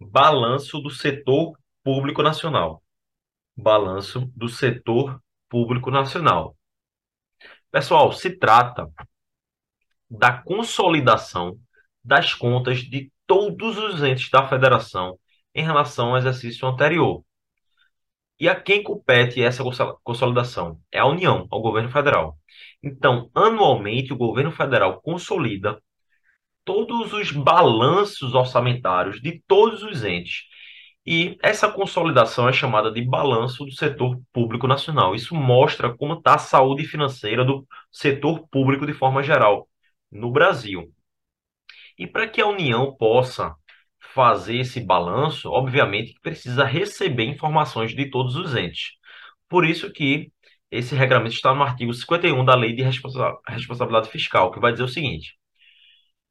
Speaker 1: balanço do setor público nacional. Balanço do setor público nacional. Pessoal, se trata da consolidação das contas de todos os entes da federação em relação ao exercício anterior. E a quem compete essa consolidação? É a União, ao governo federal. Então, anualmente, o governo federal consolida todos os balanços orçamentários de todos os entes. E essa consolidação é chamada de balanço do setor público nacional. Isso mostra como está a saúde financeira do setor público de forma geral no Brasil. E para que a União possa fazer esse balanço, obviamente precisa receber informações de todos os entes. Por isso que esse regramento está no artigo 51 da Lei de Responsabilidade Fiscal, que vai dizer o seguinte: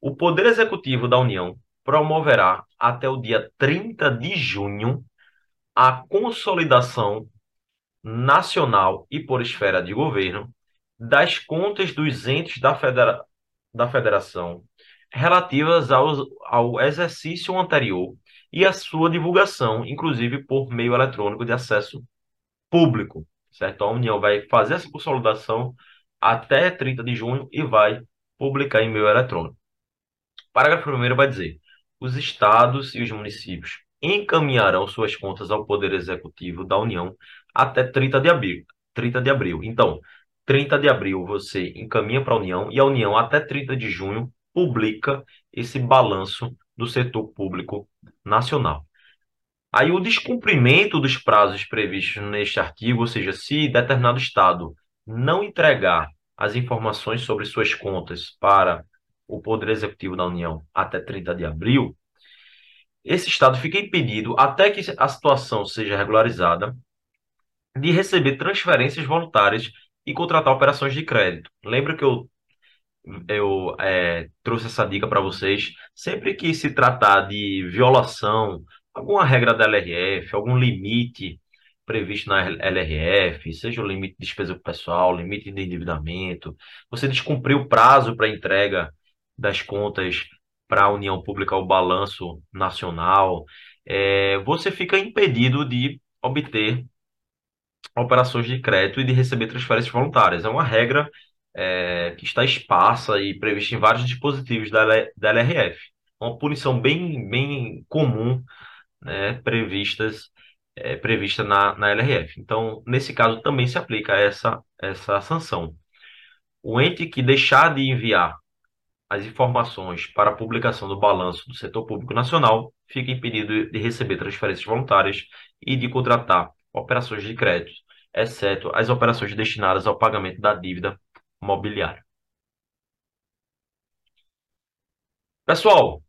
Speaker 1: o Poder Executivo da União promoverá até o dia 30 de junho a consolidação nacional e por esfera de governo das contas dos entes da, federa da federação relativas ao, ao exercício anterior e a sua divulgação, inclusive por meio eletrônico de acesso público, certo? A União vai fazer essa consolidação até 30 de junho e vai publicar em meio eletrônico. Parágrafo 1 vai dizer: os estados e os municípios encaminharão suas contas ao Poder Executivo da União até 30 de abril. 30 de abril. Então, 30 de abril você encaminha para a União e a União até 30 de junho publica esse balanço do setor público nacional. Aí o descumprimento dos prazos previstos neste artigo, ou seja, se determinado estado não entregar as informações sobre suas contas para o Poder Executivo da União até 30 de abril, esse estado fica impedido, até que a situação seja regularizada, de receber transferências voluntárias e contratar operações de crédito. Lembra que eu eu é, trouxe essa dica para vocês. Sempre que se tratar de violação, alguma regra da LRF, algum limite previsto na LRF, seja o limite de despesa pessoal, limite de endividamento, você descumpriu o prazo para entrega das contas para a União Pública o balanço nacional, é, você fica impedido de obter operações de crédito e de receber transferências voluntárias. É uma regra é, que está esparsa e prevista em vários dispositivos da, da LRF. Uma punição bem, bem comum né, previstas, é, prevista na, na LRF. Então, nesse caso, também se aplica essa, essa sanção. O ente que deixar de enviar as informações para a publicação do balanço do setor público nacional fica impedido de receber transferências voluntárias e de contratar operações de crédito, exceto as operações destinadas ao pagamento da dívida mobiliário. Pessoal,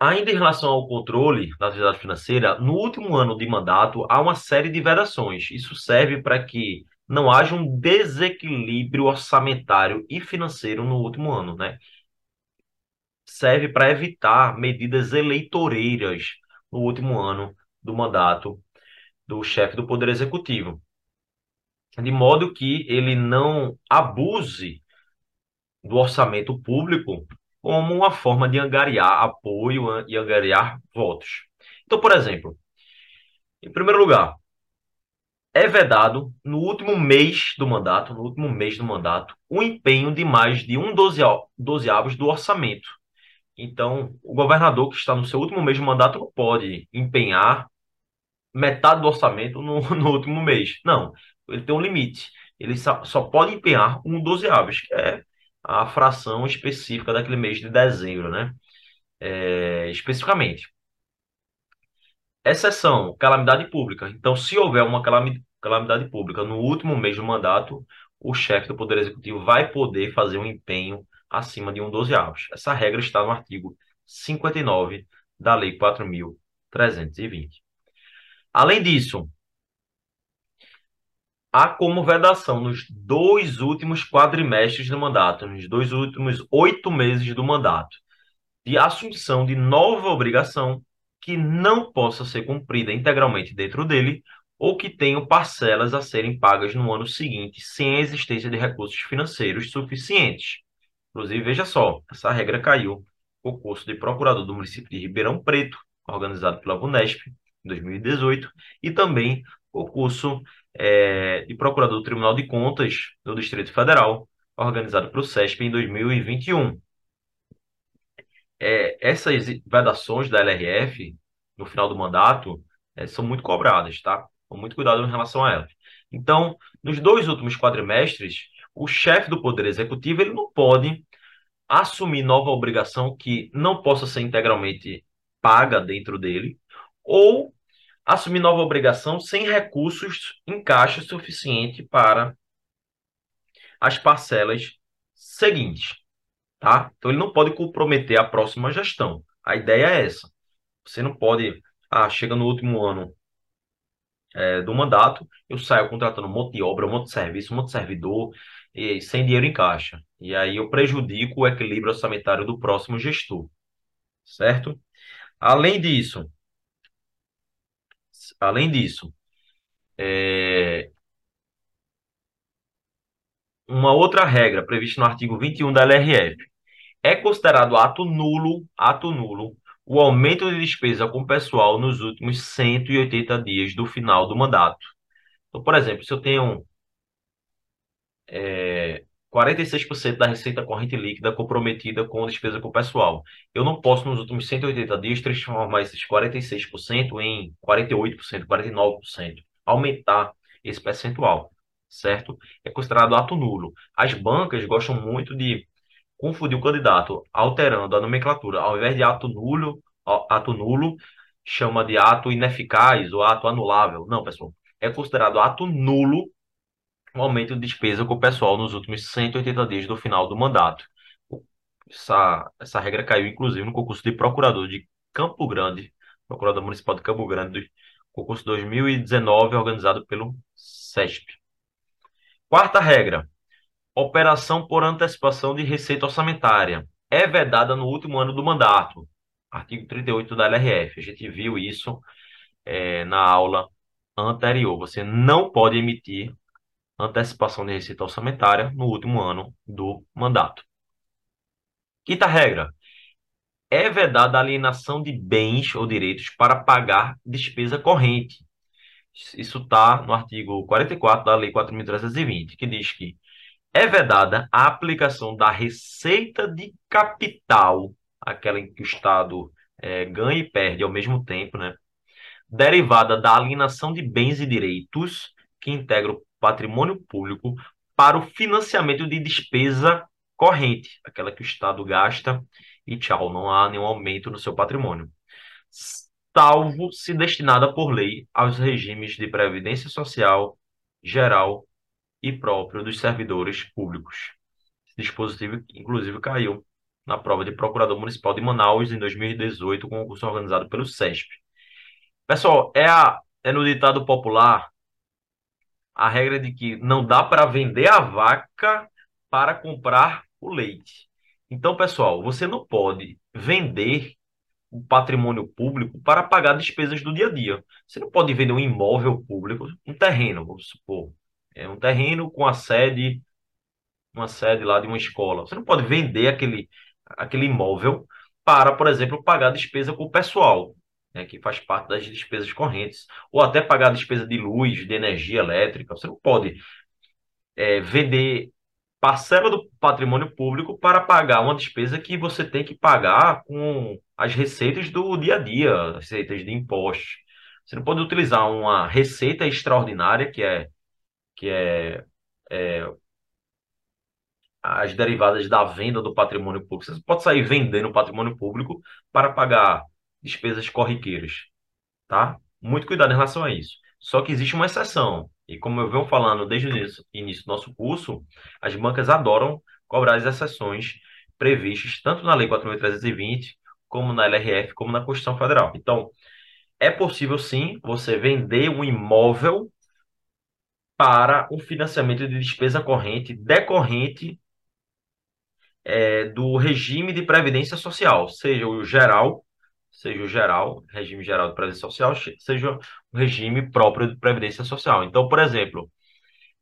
Speaker 1: Ainda em relação ao controle da atividade financeira, no último ano de mandato há uma série de vedações. Isso serve para que não haja um desequilíbrio orçamentário e financeiro no último ano, né? Serve para evitar medidas eleitoreiras no último ano do mandato do chefe do Poder Executivo, de modo que ele não abuse do orçamento público como uma forma de angariar apoio e angariar votos. Então, por exemplo, em primeiro lugar, é vedado no último mês do mandato, no último mês do mandato, o empenho de mais de um dozeavos do orçamento. Então, o governador que está no seu último mês de mandato não pode empenhar metade do orçamento no, no último mês. Não, ele tem um limite. Ele só, só pode empenhar um dozeavos, que é a fração específica daquele mês de dezembro, né? É, especificamente. Exceção, calamidade pública. Então, se houver uma calamidade pública no último mês do mandato, o chefe do Poder Executivo vai poder fazer um empenho acima de um dozeavos. Essa regra está no artigo 59 da Lei 4.320. Além disso, há como vedação nos dois últimos quadrimestres do mandato, nos dois últimos oito meses do mandato, de assunção de nova obrigação que não possa ser cumprida integralmente dentro dele ou que tenham parcelas a serem pagas no ano seguinte sem a existência de recursos financeiros suficientes. Inclusive, veja só, essa regra caiu no concurso de procurador do município de Ribeirão Preto, organizado pela VUNESP, em 2018, e também o curso é, de procurador do Tribunal de Contas do Distrito Federal, organizado pelo SESP em 2021. É, essas vedações da LRF, no final do mandato, é, são muito cobradas, tá? Com muito cuidado em relação a elas. Então, nos dois últimos quadrimestres, o chefe do Poder Executivo ele não pode assumir nova obrigação que não possa ser integralmente paga dentro dele, ou assumir nova obrigação sem recursos em caixa suficiente para as parcelas seguintes, tá? Então ele não pode comprometer a próxima gestão. A ideia é essa. Você não pode, ah, chega no último ano é, do mandato, eu saio contratando um monte de obra, um monte de serviço, um monte de servidor, e, sem dinheiro em caixa. E aí eu prejudico o equilíbrio orçamentário do próximo gestor, certo? Além disso, Além disso, é... uma outra regra prevista no artigo 21 da LRF é considerado ato nulo, ato nulo, o aumento de despesa com pessoal nos últimos 180 dias do final do mandato. Então, por exemplo, se eu tenho é, 46% da receita corrente líquida comprometida com despesa com o pessoal. Eu não posso, nos últimos 180 dias, transformar esses 46% em 48%, 49%, aumentar esse percentual, certo? É considerado ato nulo. As bancas gostam muito de confundir o candidato, alterando a nomenclatura. Ao invés de ato nulo, ato nulo, chama de ato ineficaz ou ato anulável. Não, pessoal. É considerado ato nulo um aumento de despesa com o pessoal nos últimos 180 dias do final do mandato. Essa, essa regra caiu, inclusive, no concurso de procurador de Campo Grande, procurador municipal de Campo Grande, concurso 2019, organizado pelo CESP. Quarta regra: operação por antecipação de receita orçamentária. É vedada no último ano do mandato. Artigo 38 da LRF. A gente viu isso é, na aula anterior. Você não pode emitir antecipação de receita orçamentária no último ano do mandato. Quinta regra. É vedada a alienação de bens ou direitos para pagar despesa corrente. Isso está no artigo 44 da Lei 4.320, que diz que é vedada a aplicação da receita de capital, aquela em que o Estado é, ganha e perde ao mesmo tempo, né? derivada da alienação de bens e direitos que integram patrimônio público para o financiamento de despesa corrente, aquela que o Estado gasta e tchau, não há nenhum aumento no seu patrimônio. Salvo se destinada por lei aos regimes de previdência social geral e próprio dos servidores públicos. Esse dispositivo, inclusive, caiu na prova de procurador municipal de Manaus em 2018, com um concurso organizado pelo SESP. Pessoal, é, a, é no ditado popular a regra de que não dá para vender a vaca para comprar o leite. Então, pessoal, você não pode vender o patrimônio público para pagar despesas do dia a dia. Você não pode vender um imóvel público, um terreno, vamos supor. É um terreno com a sede, uma sede lá de uma escola. Você não pode vender aquele, aquele imóvel para, por exemplo, pagar despesa com o pessoal, né, que faz parte das despesas correntes, ou até pagar despesa de luz, de energia elétrica. Você não pode é, vender parcela do patrimônio público para pagar uma despesa que você tem que pagar com as receitas do dia a dia, as receitas de impostos. Você não pode utilizar uma receita extraordinária, que é, que é, é as derivadas da venda do patrimônio público. Você pode sair vendendo o patrimônio público para pagar despesas corriqueiras, tá? Muito cuidado em relação a isso. Só que existe uma exceção. E como eu venho falando desde o início, do nosso curso, as bancas adoram cobrar as exceções previstas tanto na Lei 4.320, como na LRF, como na Constituição Federal. Então, é possível sim você vender um imóvel para um financiamento de despesa corrente decorrente é, do regime de previdência social, seja o geral seja o geral, regime geral de previdência social, seja o regime próprio de previdência social. Então, por exemplo,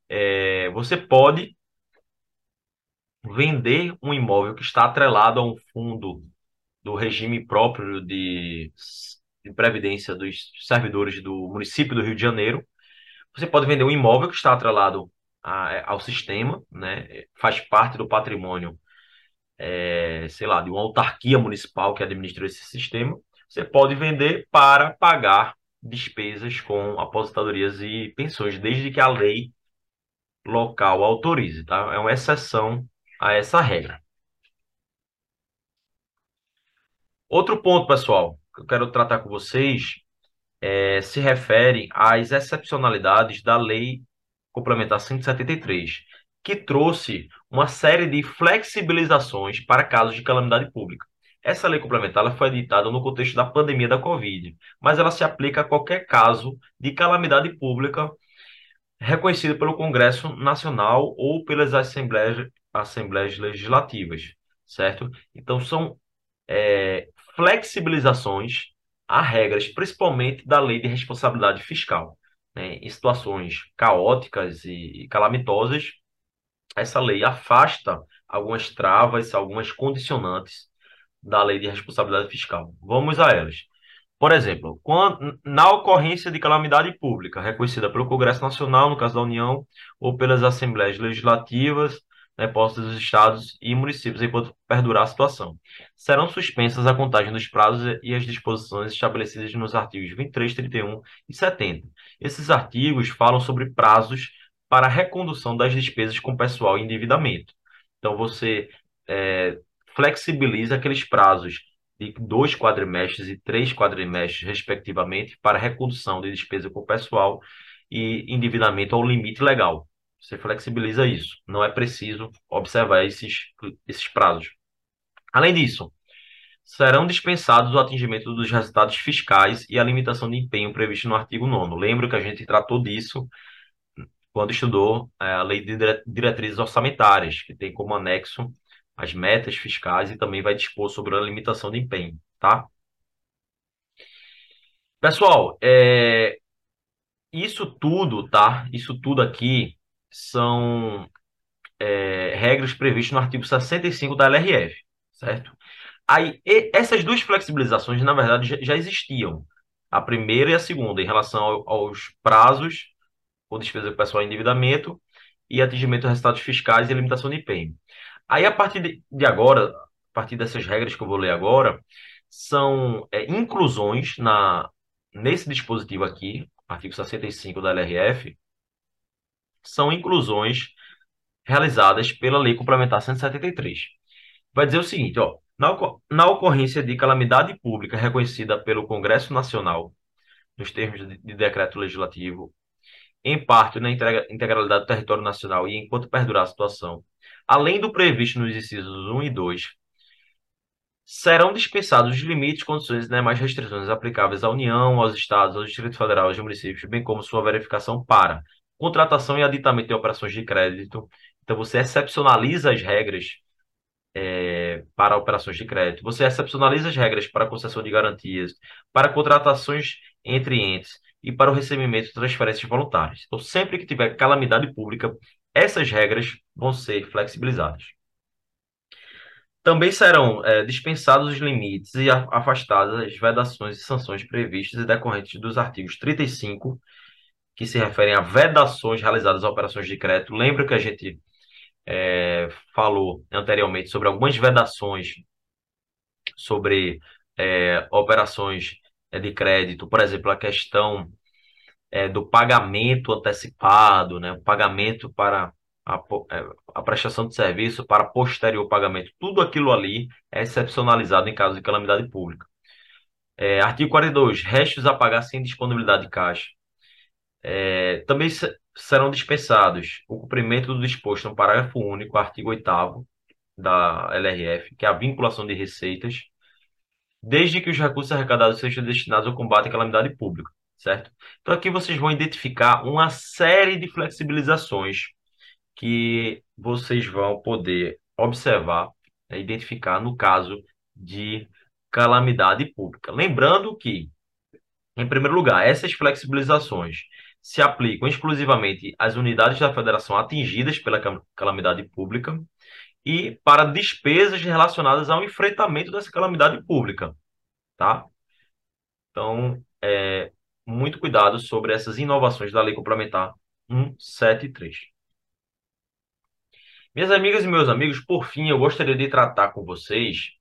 Speaker 1: é, você pode vender um imóvel que está atrelado a um fundo do regime próprio de, de previdência dos servidores do município do Rio de Janeiro. Você pode vender um imóvel que está atrelado a, ao sistema, né? faz parte do patrimônio é, sei lá, de uma autarquia municipal que administra esse sistema, você pode vender para pagar despesas com aposentadorias e pensões, desde que a lei local autorize, tá? É uma exceção a essa regra. Outro ponto, pessoal, que eu quero tratar com vocês é, se refere às excepcionalidades da Lei Complementar 173, que trouxe uma série de flexibilizações para casos de calamidade pública. Essa lei complementar foi editada no contexto da pandemia da Covid, mas ela se aplica a qualquer caso de calamidade pública reconhecido pelo Congresso Nacional ou pelas assembleias, assembleias legislativas, certo? Então, são é, flexibilizações a regras, principalmente da lei de responsabilidade fiscal. Né? Em situações caóticas e calamitosas, essa lei afasta algumas travas, algumas condicionantes da lei de responsabilidade fiscal. Vamos a elas. Por exemplo, quando, na ocorrência de calamidade pública reconhecida pelo Congresso Nacional, no caso da União, ou pelas Assembleias Legislativas, né, postos dos estados e municípios, enquanto perdurar a situação, serão suspensas a contagem dos prazos e as disposições estabelecidas nos artigos 23, 31 e 70. Esses artigos falam sobre prazos para a recondução das despesas com pessoal e endividamento. Então, você é, flexibiliza aqueles prazos de dois quadrimestres e três quadrimestres, respectivamente, para recondução de despesa com pessoal e endividamento ao limite legal. Você flexibiliza isso. Não é preciso observar esses, esses prazos. Além disso, serão dispensados o atingimento dos resultados fiscais e a limitação de empenho previsto no artigo 9. Lembro que a gente tratou disso quando estudou é, a Lei de Diretrizes Orçamentárias, que tem como anexo as metas fiscais e também vai dispor sobre a limitação de empenho, tá? Pessoal, é, isso tudo, tá? Isso tudo aqui são é, regras previstas no artigo 65 da LRF, certo? Aí, essas duas flexibilizações, na verdade, já, existiam. A primeira e a segunda, em relação ao, aos prazos ou despesa pessoal em endividamento e atingimento de resultados fiscais e limitação de empenho. Aí, a partir de, de agora, a partir dessas regras que eu vou ler agora, são é, inclusões na, nesse dispositivo aqui, artigo 65 da LRF, são inclusões realizadas pela Lei Complementar 173. Vai dizer o seguinte, ó, na, na ocorrência de calamidade pública reconhecida pelo Congresso Nacional, nos termos de, de decreto legislativo em parte na integralidade do território nacional e enquanto perdurar a situação, além do previsto nos incisos 1 e 2, serão dispensados os limites, condições e demais restrições aplicáveis à União, aos Estados, ao Distrito Federal, aos municípios, bem como sua verificação para contratação e aditamento de operações de crédito. Então, você excepcionaliza as regras é, para operações de crédito, você excepcionaliza as regras para concessão de garantias, para contratações entre entes e para o recebimento de transferências voluntárias. Então, sempre que tiver calamidade pública, essas regras vão ser flexibilizadas. Também serão é, dispensados os limites e afastadas as vedações e sanções previstas e decorrentes dos artigos 35, que se referem a vedações realizadas a operações de crédito. Lembra que a gente é, falou anteriormente sobre algumas vedações sobre é, operações é, de crédito, por exemplo, a questão é, do pagamento antecipado, né, o pagamento para a, é, a, prestação de serviço para posterior pagamento. Tudo aquilo ali é excepcionalizado em caso de calamidade pública. É, artigo 42. Restos a pagar sem disponibilidade de caixa. É, também serão dispensados o cumprimento do disposto no parágrafo único, artigo 8 da LRF, que é a vinculação de receitas, desde que os recursos arrecadados sejam destinados ao combate à calamidade pública, certo? Então aqui vocês vão identificar uma série de flexibilizações que vocês vão poder observar, né, identificar no caso de calamidade pública. Lembrando que, em primeiro lugar, essas flexibilizações se aplicam exclusivamente às unidades da federação atingidas pela calamidade pública e para despesas relacionadas ao enfrentamento dessa calamidade pública, tá? Então, é, muito cuidado sobre essas inovações da Lei Complementar 173. Minhas amigas e meus amigos, por fim, eu gostaria de tratar com vocês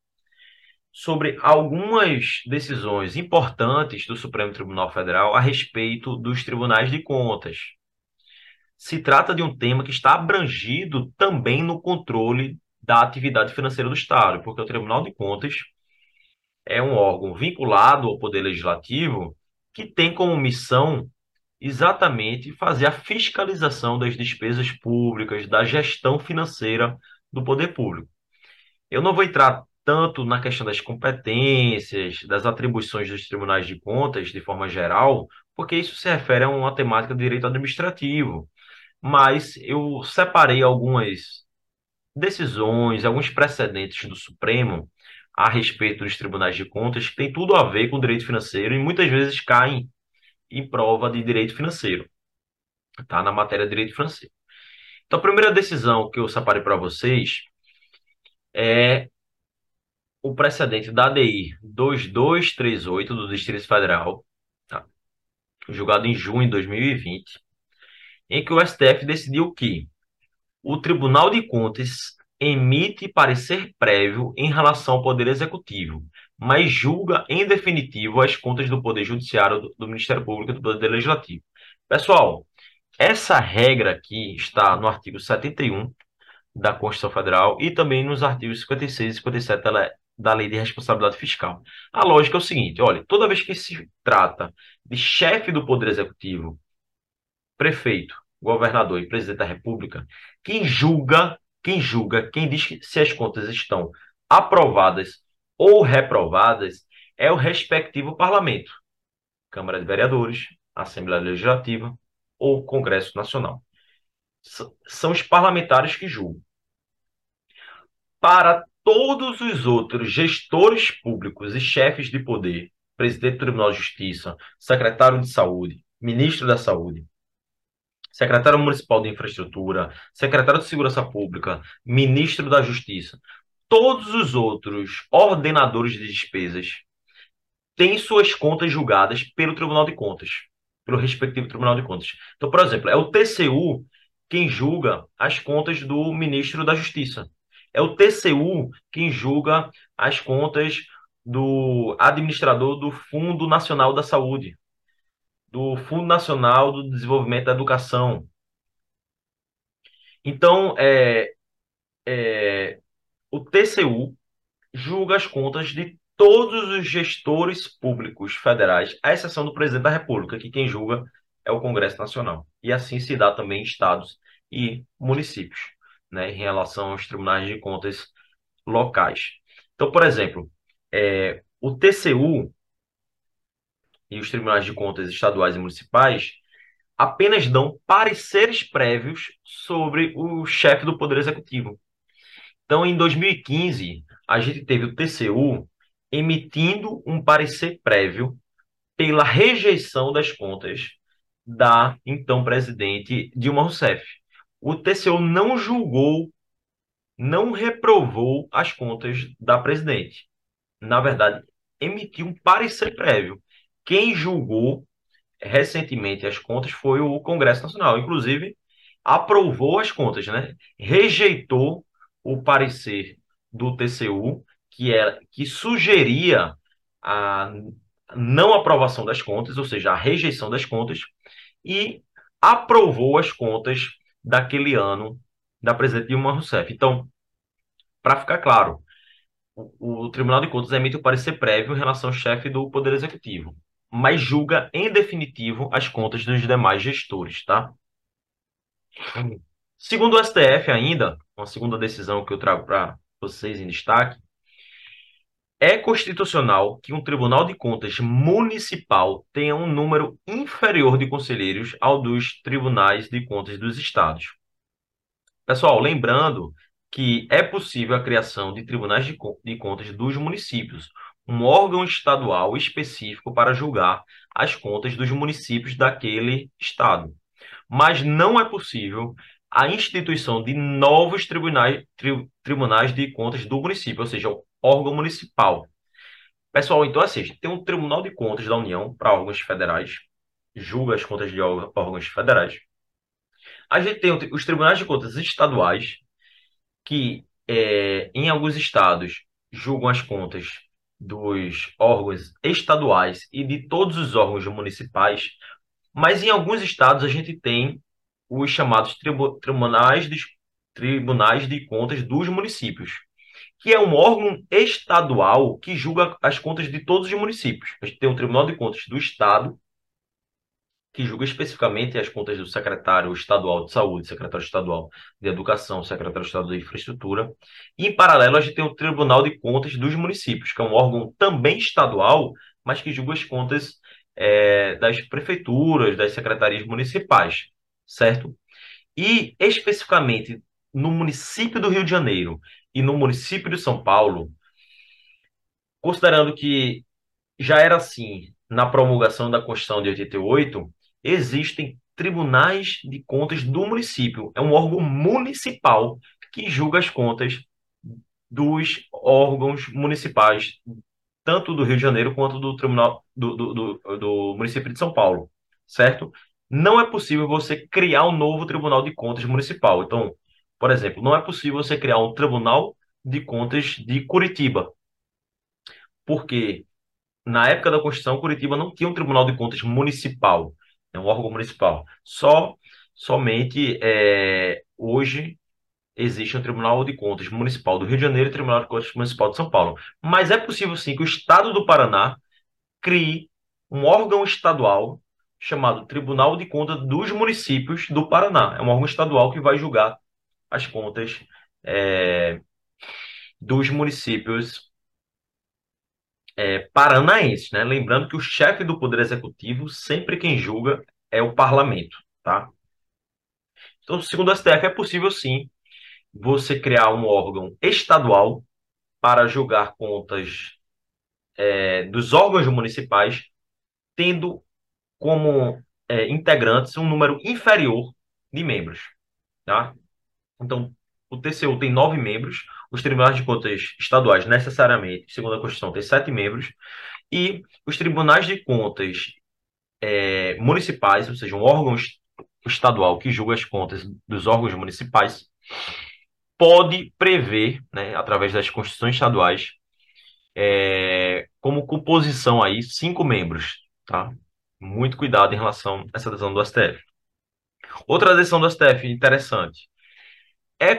Speaker 1: sobre algumas decisões importantes do Supremo Tribunal Federal a respeito dos tribunais de contas. Se trata de um tema que está abrangido também no controle da atividade financeira do Estado, porque o Tribunal de Contas é um órgão vinculado ao Poder Legislativo que tem como missão exatamente fazer a fiscalização das despesas públicas, da gestão financeira do poder público. Eu não vou entrar tanto na questão das competências, das atribuições dos tribunais de contas, de forma geral, porque isso se refere a uma temática de direito administrativo. Mas eu separei algumas decisões, alguns precedentes do Supremo a respeito dos tribunais de contas que tem tudo a ver com direito financeiro e muitas vezes caem em prova de direito financeiro, tá? Na matéria de direito financeiro. Então, a primeira decisão que eu separei para vocês é o precedente da ADI 2238 do Distrito Federal, tá? julgado em junho de 2020, em que o STF decidiu que o Tribunal de Contas emite parecer prévio em relação ao Poder Executivo, mas julga em definitivo as contas do Poder Judiciário, do, do Ministério Público e do Poder Legislativo. Pessoal, essa regra aqui está no artigo 71 da Constituição Federal e também nos artigos 56 e 57 da da lei de responsabilidade fiscal. A lógica é o seguinte: olha, toda vez que se trata de chefe do Poder Executivo, prefeito, governador e presidente da República, quem julga, quem julga, quem diz que se as contas estão aprovadas ou reprovadas é o respectivo parlamento, Câmara de Vereadores, Assembleia Legislativa ou Congresso Nacional. São os parlamentares que julgam. Para todos os outros gestores públicos e chefes de poder, presidente do Tribunal de Justiça, secretário de Saúde, ministro da Saúde, secretário municipal de infraestrutura, secretário de segurança pública, ministro da Justiça, todos os outros ordenadores de despesas têm suas contas julgadas pelo Tribunal de Contas, pelo respectivo Tribunal de Contas. Então, por exemplo, é o TCU quem julga as contas do ministro da Justiça. É o TCU quem julga as contas do administrador do Fundo Nacional da Saúde, do Fundo Nacional do Desenvolvimento da Educação. Então, é, é, o TCU julga as contas de todos os gestores públicos federais, à exceção do presidente da República, que quem julga é o Congresso Nacional. E assim se dá também em estados e municípios né, em relação aos tribunais de contas locais. Então, por exemplo, é, o TCU e os tribunais de contas estaduais e municipais apenas dão pareceres prévios sobre o chefe do Poder Executivo. Então, em 2015, a gente teve o TCU emitindo um parecer prévio pela rejeição das contas da então presidente Dilma Rousseff. O TCU não julgou, não reprovou as contas da presidente. Na verdade, emitiu um parecer prévio. Quem julgou recentemente as contas foi o Congresso Nacional, inclusive aprovou as contas, né? Rejeitou o parecer do TCU que era que sugeria a não aprovação das contas, ou seja, a rejeição das contas, e aprovou as contas daquele ano da presidente Dilma Rousseff. Então, para ficar claro, o, o, Tribunal de Contas emite o parecer prévio em relação ao chefe do Poder Executivo, mas julga em definitivo as contas dos demais gestores, tá? Segundo o STF ainda, uma segunda decisão que eu trago para vocês em destaque, é constitucional que um Tribunal de Contas municipal tenha um número inferior de conselheiros ao dos tribunais de contas dos estados. Pessoal, lembrando que é possível a criação de tribunais de, contas dos municípios, um órgão estadual específico para julgar as contas dos municípios daquele estado. Mas não é possível a instituição de novos tribunais, tri, tribunais de contas do município, ou seja, órgão municipal. Pessoal, então assim, a gente tem um Tribunal de Contas da União para órgãos federais, julga as contas de órgãos federais. A gente tem os tribunais de contas estaduais, que é, em alguns estados julgam as contas dos órgãos estaduais e de todos os órgãos municipais, mas em alguns estados a gente tem os chamados tribunais de, tribunais de contas dos municípios que é um órgão estadual que julga as contas de todos os municípios. A gente tem o Tribunal de Contas do Estado, que julga especificamente as contas do secretário estadual de saúde, secretário estadual de educação, secretário estadual de infraestrutura. E, em paralelo, a gente tem o Tribunal de Contas dos municípios, que é um órgão também estadual, mas que julga as contas é, das prefeituras, das secretarias municipais, certo? E, especificamente, no município do Rio de Janeiro e no município de São Paulo, considerando que já era assim na promulgação da Constituição de 88, existem tribunais de contas do município. É um órgão municipal que julga as contas dos órgãos municipais, tanto do Rio de Janeiro quanto do Tribunal do, do, do, do município de São Paulo, certo? Não é possível você criar um novo Tribunal de Contas municipal. Então, por exemplo, não é possível você criar um Tribunal de Contas de Curitiba, porque na época da Constituição, Curitiba não tinha um Tribunal de Contas municipal, é um órgão municipal. Só, somente é, hoje existe um Tribunal de Contas Municipal do Rio de Janeiro e Tribunal de Contas Municipal de São Paulo. Mas é possível sim que o Estado do Paraná crie um órgão estadual chamado Tribunal de Contas dos Municípios do Paraná. É um órgão estadual que vai julgar as contas é, dos municípios é, paranaenses, né? Lembrando que o chefe do Poder Executivo, sempre quem julga é o parlamento, tá? Então, segundo o STF, é possível sim você criar um órgão estadual para julgar contas é, dos órgãos municipais, tendo como é, integrantes um número inferior de membros, tá? Então, o TCU tem nove membros, os tribunais de contas estaduais, necessariamente, segundo a Constituição, tem sete membros, e os tribunais de contas é, municipais, ou seja, um órgão estadual que julga as contas dos órgãos municipais, pode prever, né, através das constituições estaduais, é, como composição aí, cinco membros, tá? Muito cuidado em relação a essa decisão do STF. Outra decisão do STF interessante é,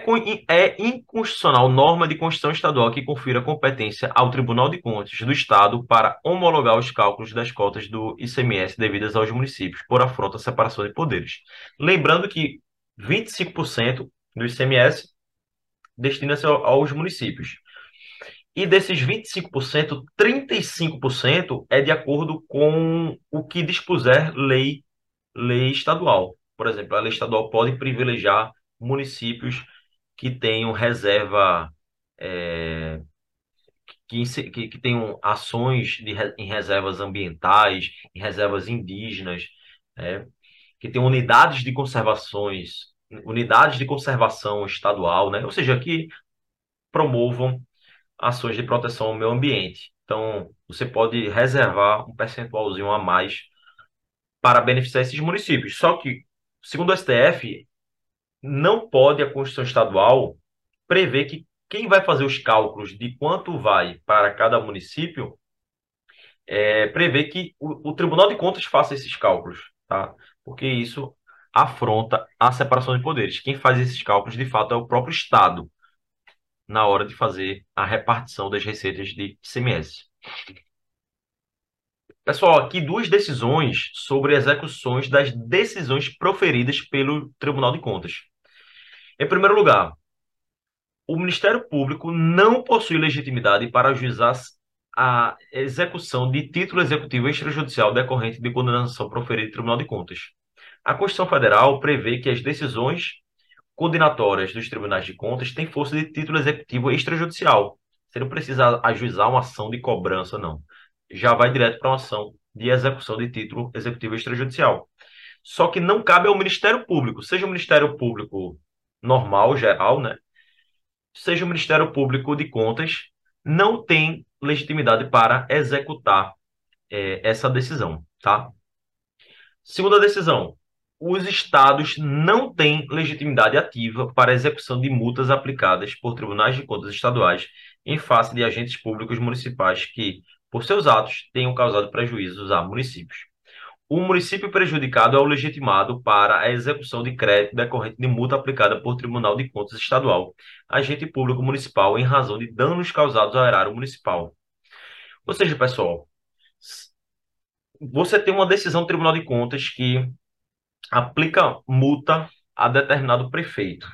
Speaker 1: é inconstitucional norma de Constituição Estadual que confira competência ao Tribunal de Contas do Estado para homologar os cálculos das cotas do ICMS devidas aos municípios por afronta à separação de poderes. Lembrando que 25% do ICMS destina-se aos municípios. E desses 25%, 35% é de acordo com o que dispuser lei, lei estadual. Por exemplo, a lei estadual pode privilegiar municípios que tenham reserva, é, que, que, que, tenham ações de, em reservas ambientais, em reservas indígenas, é, que tenham unidades de conservações, unidades de conservação estadual, né? ou seja, que promovam ações de proteção ao meio ambiente. Então, você pode reservar um percentualzinho a mais para beneficiar esses municípios. Só que, segundo o STF, não pode a Constituição Estadual prever que quem vai fazer os cálculos de quanto vai para cada município é, que o, o, Tribunal de Contas faça esses cálculos, tá? Porque isso afronta a separação de poderes. Quem faz esses cálculos, de fato, é o próprio Estado na hora de fazer a repartição das receitas de ICMS. Pessoal, aqui duas decisões sobre execuções das decisões proferidas pelo Tribunal de Contas. Em primeiro lugar, o Ministério Público não possui legitimidade para ajuizar a execução de título executivo extrajudicial decorrente de condenação proferida no Tribunal de Contas. A Constituição Federal prevê que as decisões condenatórias dos tribunais de contas têm força de título executivo extrajudicial. Você não precisa ajuizar uma ação de cobrança, não. Já vai direto para uma ação de execução de título executivo extrajudicial. Só que não cabe ao Ministério Público, seja o Ministério Público normal, geral, né? Seja o Ministério Público de Contas, não tem legitimidade para executar é, essa decisão, tá? Segunda decisão, os estados não têm legitimidade ativa para execução de multas aplicadas por tribunais de contas estaduais em face de agentes públicos municipais que, por seus atos, tenham causado prejuízos a municípios. O município prejudicado é o legitimado para a execução de crédito decorrente de multa aplicada por Tribunal de Contas Estadual, agente público municipal, em razão de danos causados ao erário municipal. Ou seja, pessoal, você tem uma decisão do Tribunal de Contas que aplica multa a determinado prefeito,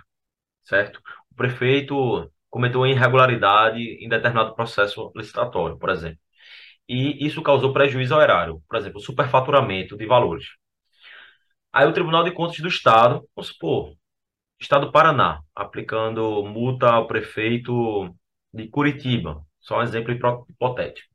Speaker 1: certo? O prefeito cometeu irregularidade em determinado processo licitatório, por exemplo. E isso causou prejuízo ao erário, por exemplo, superfaturamento de valores. Aí o Tribunal de Contas do Estado, vamos supor, Estado do Paraná, aplicando multa ao prefeito de Curitiba, só um exemplo hipotético.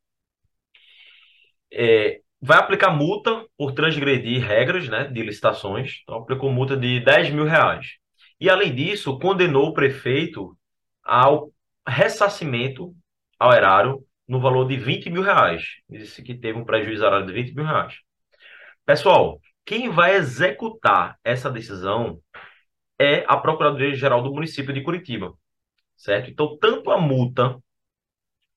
Speaker 1: É, vai aplicar multa por transgredir regras né, de licitações. Então, aplicou multa de 10 mil reais. E, além disso, condenou o prefeito ao ressarcimento ao erário no valor de 20 mil reais. Disse que teve um prejuízo erário de 20 mil reais. Pessoal, quem vai executar essa decisão é a Procuradoria-Geral do município de Curitiba. Certo? Então, tanto a multa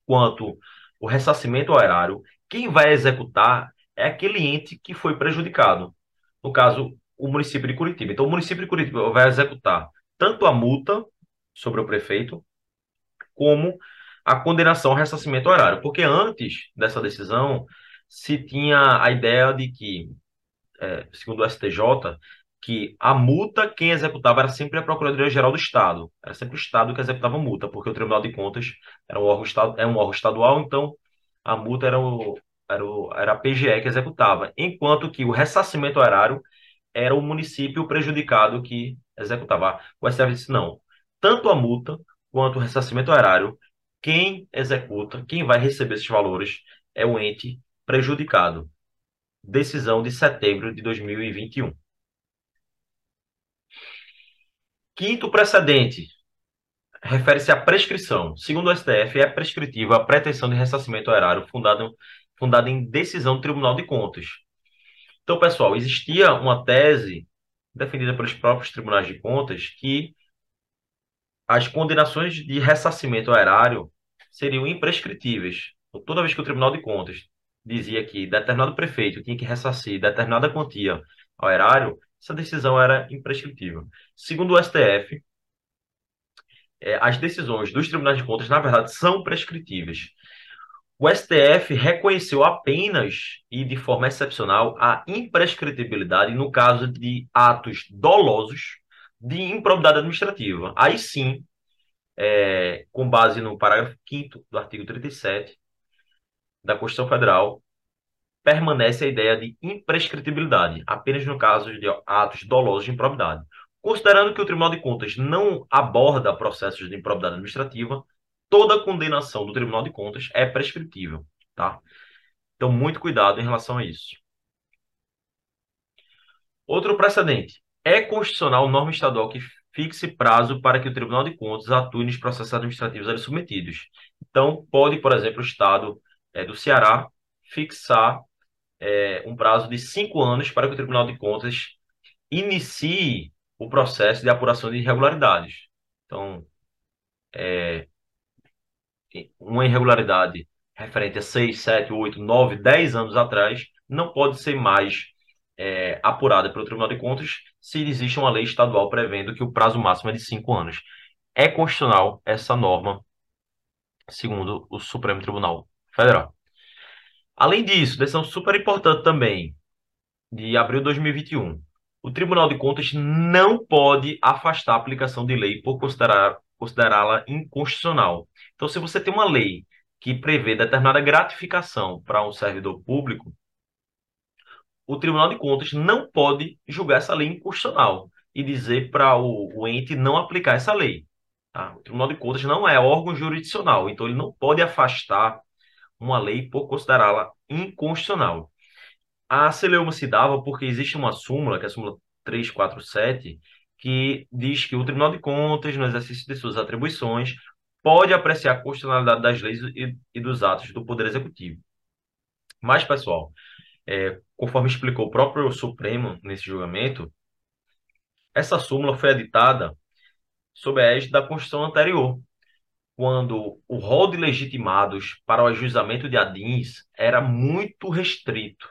Speaker 1: quanto o ressarcimento ao erário quem vai executar é aquele ente que foi prejudicado. No caso, o município de Curitiba. Então, o município de Curitiba vai executar tanto a multa sobre o prefeito, como a condenação ao ressarcimento horário. Porque antes dessa decisão, se tinha a ideia de que, é, segundo o STJ, que a multa quem executava era sempre a Procuradoria-Geral do Estado. Era sempre o Estado que executava a multa, porque o Tribunal de Contas era um órgão, é um órgão estadual, então a multa era, o, era, o, era a PGE que executava, enquanto que o ressarcimento horário era o município prejudicado que executava. O STF disse não. Tanto a multa quanto o ressarcimento horário, quem executa, quem vai receber esses valores é o ente prejudicado. Decisão de setembro de 2021. Quinto precedente, refere-se à prescrição. Segundo o STF, é prescritiva a pretensão de ressarcimento erário fundada, fundada em decisão do Tribunal de Contas. Então, pessoal, existia uma tese defendida pelos próprios tribunais de contas que as condenações de ressarcimento erário seriam imprescritíveis. Toda vez que o Tribunal de Contas dizia que determinado prefeito tinha que ressarcir determinada quantia ao erário, essa decisão era imprescritível. Segundo o STF, é, as decisões dos tribunais de contas, na verdade, são prescritíveis. O STF reconheceu apenas e de forma excepcional a imprescritibilidade no caso de atos dolosos de improbidade administrativa. Aí sim, é, com base no parágrafo 5 do artigo 37 da Constituição Federal, permanece a ideia de imprescritibilidade, apenas no caso de atos dolosos de improbidade. Considerando que o Tribunal de Contas não aborda processos de improbidade administrativa, toda condenação do Tribunal de Contas é prescritível, tá? Então, muito cuidado em relação a isso. Outro precedente. É constitucional norma estadual que fixe prazo para que o Tribunal de Contas atue nos processos administrativos ali submetidos. Então, pode, por exemplo, o Estado é, do Ceará fixar é, um prazo de cinco anos para que o Tribunal de Contas inicie o processo de apuração de irregularidades. Então, é, uma irregularidade referente a 6, 7, 8, 9, 10 anos atrás não pode ser mais é, apurada pelo Tribunal de Contas se existe uma lei estadual prevendo que o prazo máximo é de 5 anos. É constitucional essa norma, segundo o Supremo Tribunal Federal. Além disso, decisão super importante também, de abril de 2021 o Tribunal de Contas não pode afastar a aplicação de lei por considerar, considerá-la inconstitucional. Então, se você tem uma lei que prevê determinada gratificação para um servidor público, o Tribunal de Contas não pode julgar essa lei inconstitucional e dizer para o, o, ente não aplicar essa lei. Tá? O Tribunal de Contas não é órgão jurisdicional, então ele não pode afastar uma lei por considerá-la inconstitucional. A celeuma se dava porque existe uma súmula, que é a súmula 347, que diz que o Tribunal de Contas, no exercício de suas atribuições, pode apreciar a constitucionalidade das leis e, e dos atos do Poder Executivo. Mas, pessoal, é, conforme explicou o próprio Supremo nesse julgamento, essa súmula foi editada sob a égide da Constituição anterior, quando o rol de legitimados para o ajuizamento de ADINs era muito restrito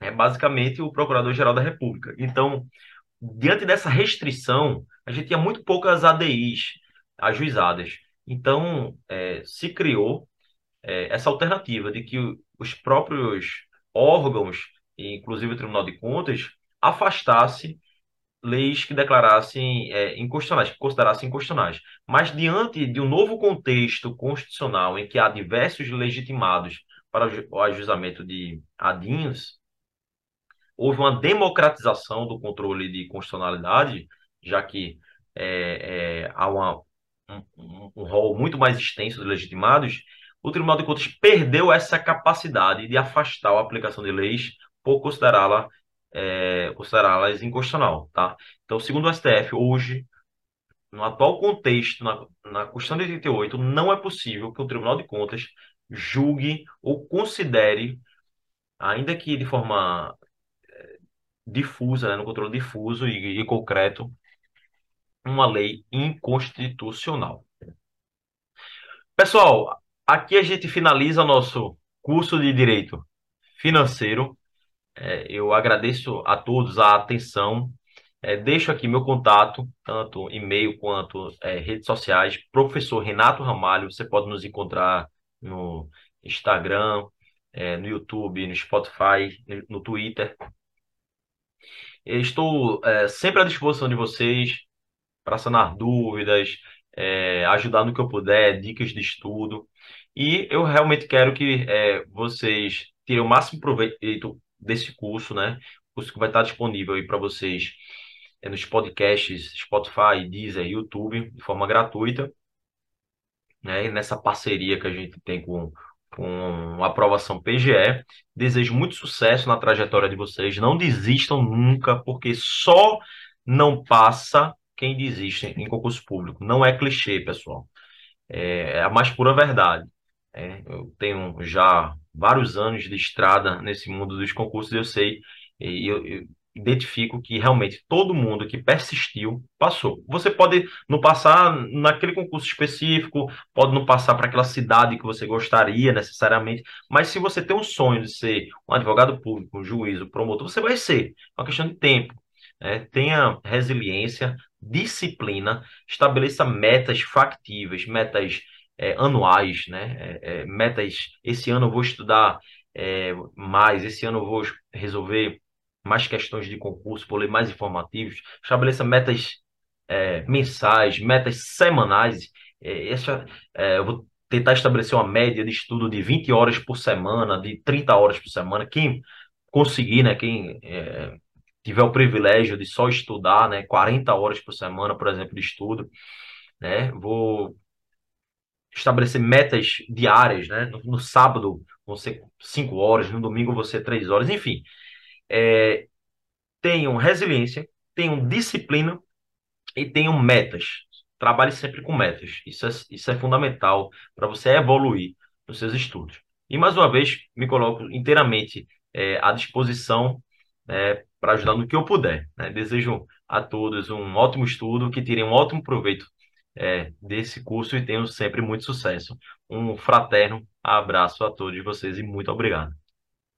Speaker 1: é basicamente o Procurador-Geral da República. Então, diante dessa restrição, a gente tinha muito poucas ADIs ajuizadas. Então, é, se criou é, essa alternativa de que os próprios órgãos, inclusive o Tribunal de Contas, afastasse leis que declarassem é, inconstitucionais, que considerassem inconstitucionais. Mas diante de um novo contexto constitucional em que há diversos legitimados para o ajuizamento de adinhos, houve uma democratização do controle de constitucionalidade, já que é, é, há uma, um, um rol muito mais extenso de legitimados, o Tribunal de Contas perdeu essa capacidade de afastar a aplicação de leis por considerá-la é, considerá-las inconstitucional, tá? Então, segundo o STF, hoje, no atual contexto, na, na Constituição de 88, não é possível que o Tribunal de Contas julgue ou considere, ainda que de forma difusa, né, no controle difuso e, e concreto, uma lei inconstitucional. Pessoal, aqui a gente finaliza nosso curso de Direito Financeiro. É, eu agradeço a todos a atenção. É, deixo aqui meu contato, tanto e-mail quanto é, redes sociais. Professor Renato Ramalho, você pode nos encontrar no Instagram, é, no YouTube, no Spotify, no Twitter. Eu estou é, sempre à disposição de vocês para sanar dúvidas, é, ajudar no que eu puder, dicas de estudo. E eu realmente quero que é, vocês tirem o máximo proveito desse curso, né? O curso que vai estar disponível aí para vocês é, nos podcasts Spotify, Deezer, YouTube, de forma gratuita. Né? E nessa parceria que a gente tem com com a aprovação PGE. Desejo muito sucesso na trajetória de vocês. Não desistam nunca, porque só não passa quem desiste em concurso público. Não é clichê, pessoal. É, é a mais pura verdade. É, eu tenho já vários anos de estrada nesse mundo dos concursos, eu sei, e eu, eu, identifico que realmente todo mundo que persistiu passou. Você pode não passar naquele concurso específico, pode não passar para aquela cidade que você gostaria necessariamente, mas se você tem um sonho de ser um advogado público, um juiz, um promotor, você vai ser. É uma questão de tempo. Né? Tenha resiliência, disciplina, estabeleça metas factíveis, metas é, anuais, né? É, é, metas. Esse ano eu vou estudar é, mais, esse ano eu vou resolver mais questões de concurso, por ler mais informativos, estabeleça metas é, mensais, metas semanais. Essa, eu vou tentar estabelecer uma média de estudo de 20 horas por semana, de 30 horas por semana. Quem conseguir, né, quem tiver o privilégio de só estudar, né, 40 horas por semana, por exemplo, de estudo, né, vou estabelecer metas diárias, né, no, no sábado vão ser 5 horas, no domingo vão ser 3 horas, enfim. É, tenham resiliência, tenham disciplina e tenham metas. Trabalhe sempre com metas. Isso é, isso é fundamental para você evoluir nos seus estudos. E mais uma vez, me coloco inteiramente é, à disposição é, para ajudar no que eu puder. Né? Desejo a todos um ótimo estudo, que tirem um ótimo proveito é, desse curso e tenham sempre muito sucesso. Um fraterno abraço a todos vocês e muito obrigado.